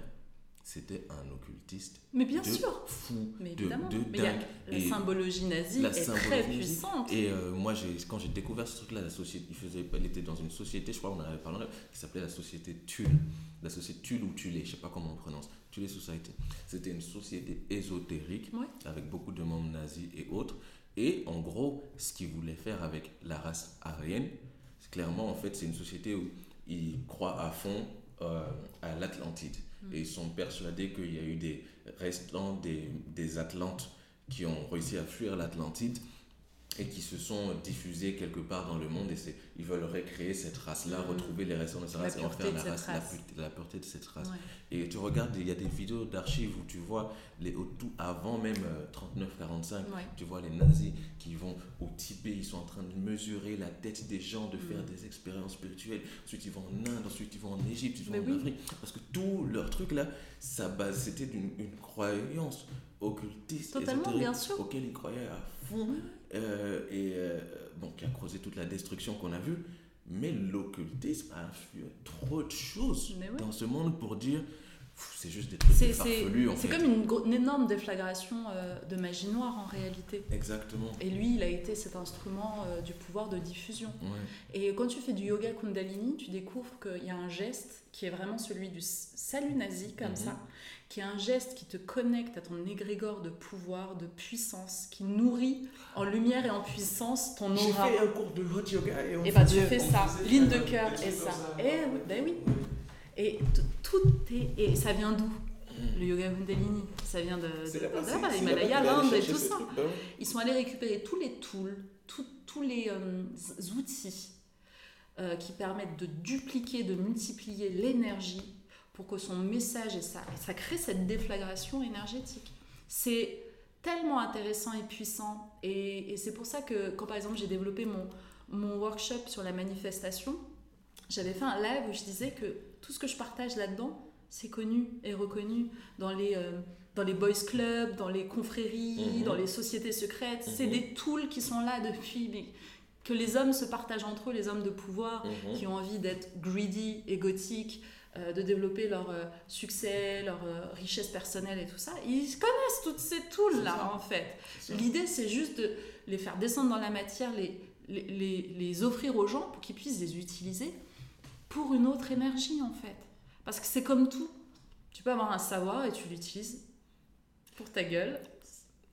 c'était un occultiste. Mais bien de sûr. Fou, mais de- mais y a- dingue. la Et symbologie nazie la est symbologie très puissante Et euh, moi, quand j'ai découvert ce truc-là, la société, il, faisait, il était dans une société, je crois qu'on en avait parlé, qui s'appelait la société Tulle. La société Tulle ou Tulé, je sais pas comment on prononce. Tulé Society. C'était une société ésotérique Ouais. avec beaucoup de membres nazis et autres. Et en gros, ce qu'ils voulaient faire avec la race aryenne, clairement, en fait, c'est une société où ils croient à fond euh, à l'Atlantide. Et ils sont persuadés qu'il y a eu des restants des, des Atlantes qui ont réussi à fuir l'Atlantide et qui se sont diffusés quelque part dans le monde et c'est ils veulent recréer cette race-là, Mm. retrouver les restants de cette race et en faire la, race, la, la pureté de cette race. Ouais. Et tu regardes, il y a des vidéos d'archives où tu vois, les, au tout avant même euh, 39-45, Ouais. tu vois les nazis qui vont au Tibet, ils sont en train de mesurer la tête des gens, de faire Mm. des expériences spirituelles. Ensuite, ils vont en Inde, ensuite, ils vont en Égypte, ils vont Mais en oui. Afrique. Parce que tout leur truc là, ça base, c'était d'une une croyance occultiste, Totalement, ésotérique, bien sûr. auquel ils croyaient à fond. Euh, et euh, bon, qui a causé toute la destruction qu'on a vue. Mais l'occultisme a influé trop de choses ouais. dans ce monde pour dire c'est juste des trucs C'est farfelus c'est comme une, énorme déflagration euh, de magie noire en réalité. Exactement. Et lui, il a été cet instrument euh, du pouvoir de diffusion. Ouais. Et quand tu fais du yoga Kundalini, tu découvres qu'il y a un geste qui est vraiment celui du salut nazi, comme Mhm. ça, qui est un geste qui te connecte à ton égrégore de pouvoir, de puissance, qui nourrit en lumière et en puissance ton J'ai aura. fait un cours de hot yoga et on Et bah tu faisait- fais on ça, ligne de cœur et ça. ça. Et oui, ben oui. Et tout est. Et ça vient d'où? Le yoga Kundalini. Ça vient de, l'Himalaya, l'Inde et tout ça. truc, ouais. Ils sont allés récupérer tous les tools, tout- tous les euh, outils euh, qui permettent de dupliquer, de multiplier l'énergie pour que son message et ça, et ça crée cette déflagration énergétique. C'est tellement intéressant et puissant. Et, et c'est pour ça que quand par exemple j'ai développé mon, mon workshop sur la manifestation, j'avais fait un live où je disais que tout ce que je partage là-dedans, c'est connu et reconnu dans les, euh, dans les boys clubs, dans les confréries, Mhm. dans les sociétés secrètes. C'est Mhm. des tools qui sont là depuis mais que les hommes se partagent entre eux, les hommes de pouvoir Mhm. qui ont envie d'être greedy, égotiques, de développer leur euh, succès, leur euh, richesse personnelle et tout ça. Ils connaissent toutes ces tools-là, en fait. L'idée, c'est juste de les faire descendre dans la matière, les, les, les- les offrir aux gens pour qu'ils puissent les utiliser pour une autre énergie, en fait. Parce que c'est comme tout. Tu peux avoir un savoir et tu l'utilises pour ta gueule,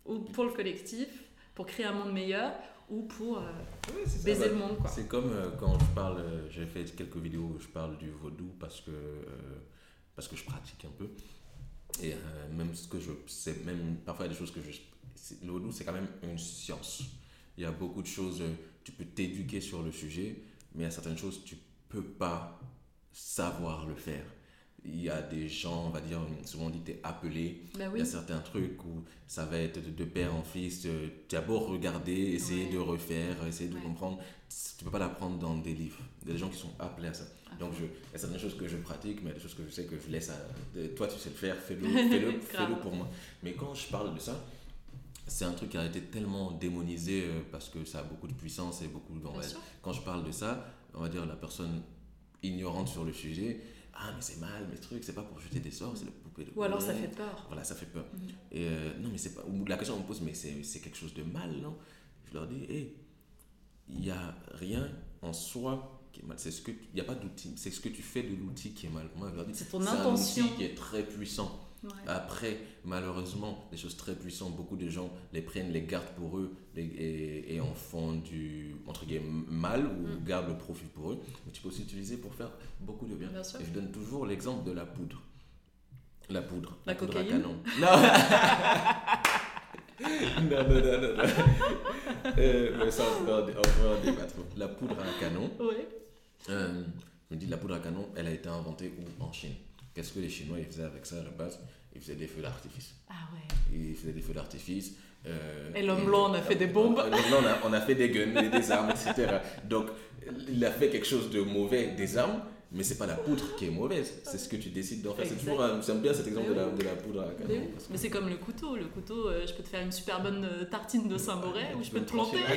ou pour le collectif, pour créer un monde meilleur, ou pour euh, Ouais, c'est ça, baiser bah, le monde, quoi. C'est comme euh, quand je parle, euh, j'ai fait quelques vidéos où je parle du vaudou parce que, euh, parce que je pratique un peu. Et euh, même ce que je sais, même parfois il y a des choses que je. Le vaudou, c'est quand même une science. Il y a beaucoup de choses, tu peux t'éduquer sur le sujet, mais il y a certaines choses, tu peux pas savoir le faire. Il y a des gens, on va dire, souvent on dit t'es appelé. Il oui. y a certains trucs où ça va être de, de père en fils. euh, Tu as beau regarder, essayer Ouais. de refaire, essayer de Ouais. comprendre, tu peux pas l'apprendre dans des livres. Il y a des gens qui sont appelés à ça. Ah. Donc je, il y a certaines choses que je pratique, mais il y a des choses que je sais que je laisse à. Toi, tu sais le faire, fais-le, fais-le, Grave. fais-le pour moi. Mais quand je parle de ça, c'est un truc qui a été tellement démonisé euh, parce que ça a beaucoup de puissance et beaucoup. quand je parle de ça, on va dire la personne ignorante sur le sujet. Ah, mais c'est mal, mes trucs, c'est pas pour jeter des sorts, c'est les poupées de Ou alors ça fait peur. Voilà, ça fait peur. Mhm. Et euh, non, mais c'est pas. La question on me pose, mais c'est quelque chose de mal, non? Je leur dis, hé, il n'y a rien en soi qui est mal. C'est ce que il n'y a pas d'outil. C'est ce que tu fais de l'outil qui est mal. Moi, je leur dis, C'est ton intention. qui est très puissant. Ouais. Après, malheureusement, des choses très puissantes, beaucoup de gens les prennent, les gardent pour eux les- et, et en font du entre guillemets mal ou Mm. gardent le profit pour eux. Mais tu peux aussi utiliser pour faire beaucoup de bien. Bien sûr. Et je donne toujours l'exemple de la poudre. La poudre. La poudre à canon. Non Non, non, non, non. non. Euh, mais ça, on peut en, débattre. La poudre à canon. Ouais. Euh, je me dis, la poudre à canon, elle a été inventée où? En Chine. Qu'est-ce que les Chinois ils faisaient avec ça à la base? Ils faisaient des feux d'artifice. Ah ouais. Ils faisaient des feux d'artifice. euh, Et l'homme blanc, on a fait des bombes. L'homme blanc, on a, on a fait des guns, des, armes, etc. Donc, il a fait quelque chose de mauvais, des armes, mais c'est pas la poudre qui est mauvaise. C'est ce que tu décides d'en faire. C'est toujours J'aime bien cet exemple de la, oui. de la poudre à canon. oui. Mais c'est comme le couteau. Le couteau, euh, je peux te faire une super bonne euh, tartine de Saint-Boré ou je peux te planter.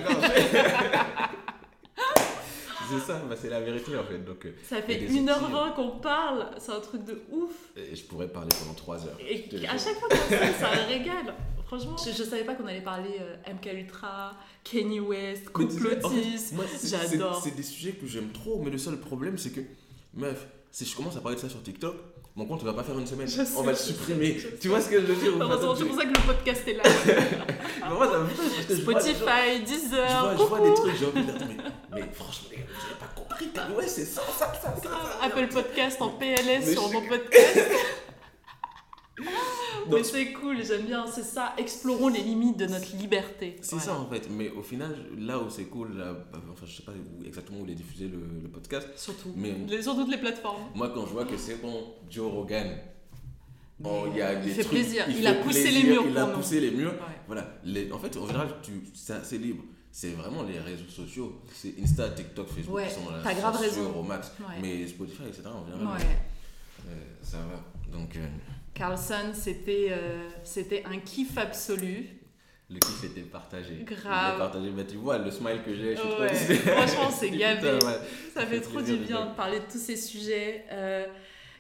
c'est ça, bah, c'est la vérité en fait. Donc, euh, Ça fait des 1h20 qu'on parle. C'est un truc de ouf. et je pourrais parler pendant 3 heures. Et à chaque fois qu'on sait, ça régale. Franchement, je, je savais pas qu'on allait parler euh, MK Ultra, Kanye West, sais, en fait, complotisme. J'adore. C'est des sujets que j'aime trop, mais le seul problème, c'est que, meuf, si je commence à parler de ça sur TikTok, mon compte ne va pas faire une semaine. Je On sais, va le sais, supprimer. Tu vois ce que je veux dire Heureusement, c'est pour ça que le podcast est là. Moi, ça me fait Spotify, Deezer, vois, je vois des trucs, j'ai envie de dire, mais, mais franchement, les gars, vous n'avez pas compris. Ouais, c'est ça, ça, ça, ça. ça. Apple Podcast en PLS sur mon podcast. Mais c'est cool, j'aime bien, c'est ça. Explorons les limites de notre liberté. C'est ça en fait, mais au final, là où c'est cool, là, bah, enfin je sais pas où, exactement où il est diffusé le, le podcast, Surtout. mais Les- sur toutes les plateformes. moi quand je vois que c'est bon, Joe Rogan, oh, il y a il fait trucs- plaisir, il fait a poussé les murs Il a nous. poussé les murs. Ouais. Voilà, les, en fait en général, c'est libre. C'est vraiment les réseaux sociaux, c'est Insta, TikTok, Facebook Ouais, qui sont là, t'as grave raison. au max. Ouais. Mais Spotify, etc. En général, Ouais. euh, ça va. Donc euh, Carlson, c'était euh, c'était un kiff absolu. le kiff était partagé. Grave. Partagé, mais tu vois le smile que j'ai, je suis trop Ouais, franchement, c'est Putain, gavé. ouais. Ça fait trop du bien de parler de tous ces sujets. Euh,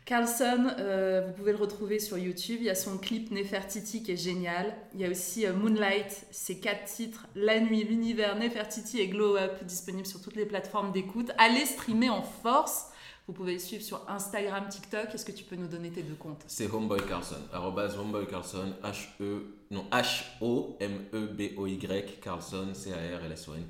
Carlson, euh, vous pouvez le retrouver sur YouTube. Il y a son clip Nefertiti qui est génial. Il y a aussi euh, Moonlight, ces quatre titres La nuit, l'univers, Nefertiti et Glow Up, disponibles sur toutes les plateformes d'écoute. Allez streamer en force. Vous pouvez le suivre sur Instagram, TikTok. Est-ce que tu peux nous donner tes deux comptes C'est Homeboy Carlson, Homeboy Carlson, H-E, non, H-O-M-E-B-O-Y, Carlson, C-A-R-L-S-O-N.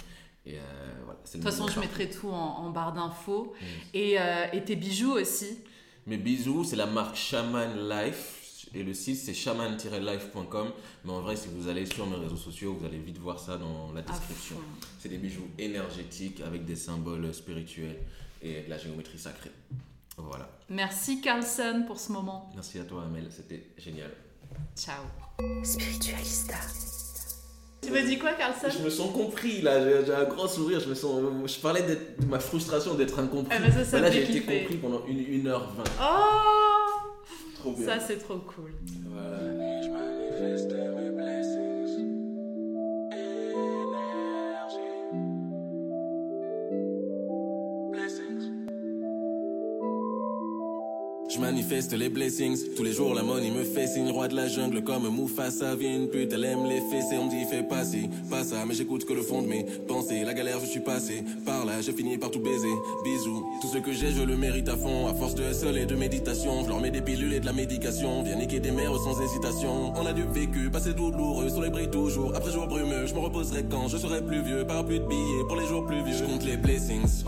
Et euh, voilà, De toute façon, je mettrai tout en, en barre d'infos. Et, euh, et tes bijoux aussi. Mes bisous, c'est la marque Shaman Life. Et le site, c'est shaman-life.com. Mais en vrai, si vous allez sur mes réseaux sociaux, vous allez vite voir ça dans la description. C'est des bijoux énergétiques avec des symboles spirituels et la géométrie sacrée. Voilà. Merci Carlson pour ce moment. Merci à toi, Amel. C'était génial. Ciao. Spiritualista. Tu m'as dit quoi, Carlson Je me sens compris là, j'ai un grand sourire, je me sens. Je parlais de ma frustration d'être incompris. Ah ça, ça là me j'ai été compris pendant une, une heure vingt. Oh Trop bien. Ça, c'est trop cool. Voilà. Manifeste les blessings. Tous les jours, la money me fait signe. Roi de la jungle comme Mufasa. Vient une pute, elle aime les fessées. On me dit, fais pas ci, pas ça. Mais j'écoute que le fond de mes pensées. La galère, je suis passé. Par là, j'ai fini par tout baiser. Bisous. Tout ce que j'ai, je le mérite à fond. À force de seul et de méditation. Je leur mets des pilules et de la médication. Viens niquer des mères sans hésitation. On a du vécu, passé douloureux. Sur les bris toujours. Après jour brumeux, je me reposerai quand je serai plus vieux. Par plus de billets pour les jours plus vieux. Je compte les blessings.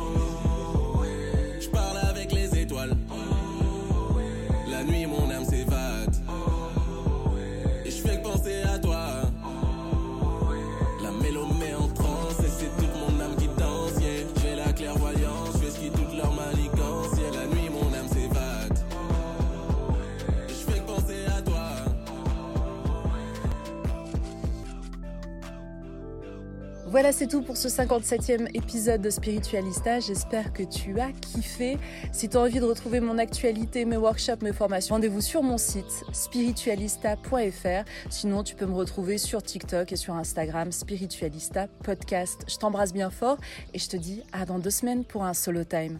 Voilà, c'est tout pour ce 57e épisode de Spiritualista. J'espère que tu as kiffé. Si tu as envie de retrouver mon actualité, mes workshops, mes formations, rendez-vous sur mon site spiritualista.fr. Sinon, tu peux me retrouver sur TikTok et sur Instagram, Spiritualista Podcast. Je t'embrasse bien fort et je te dis à dans deux semaines pour un solo time.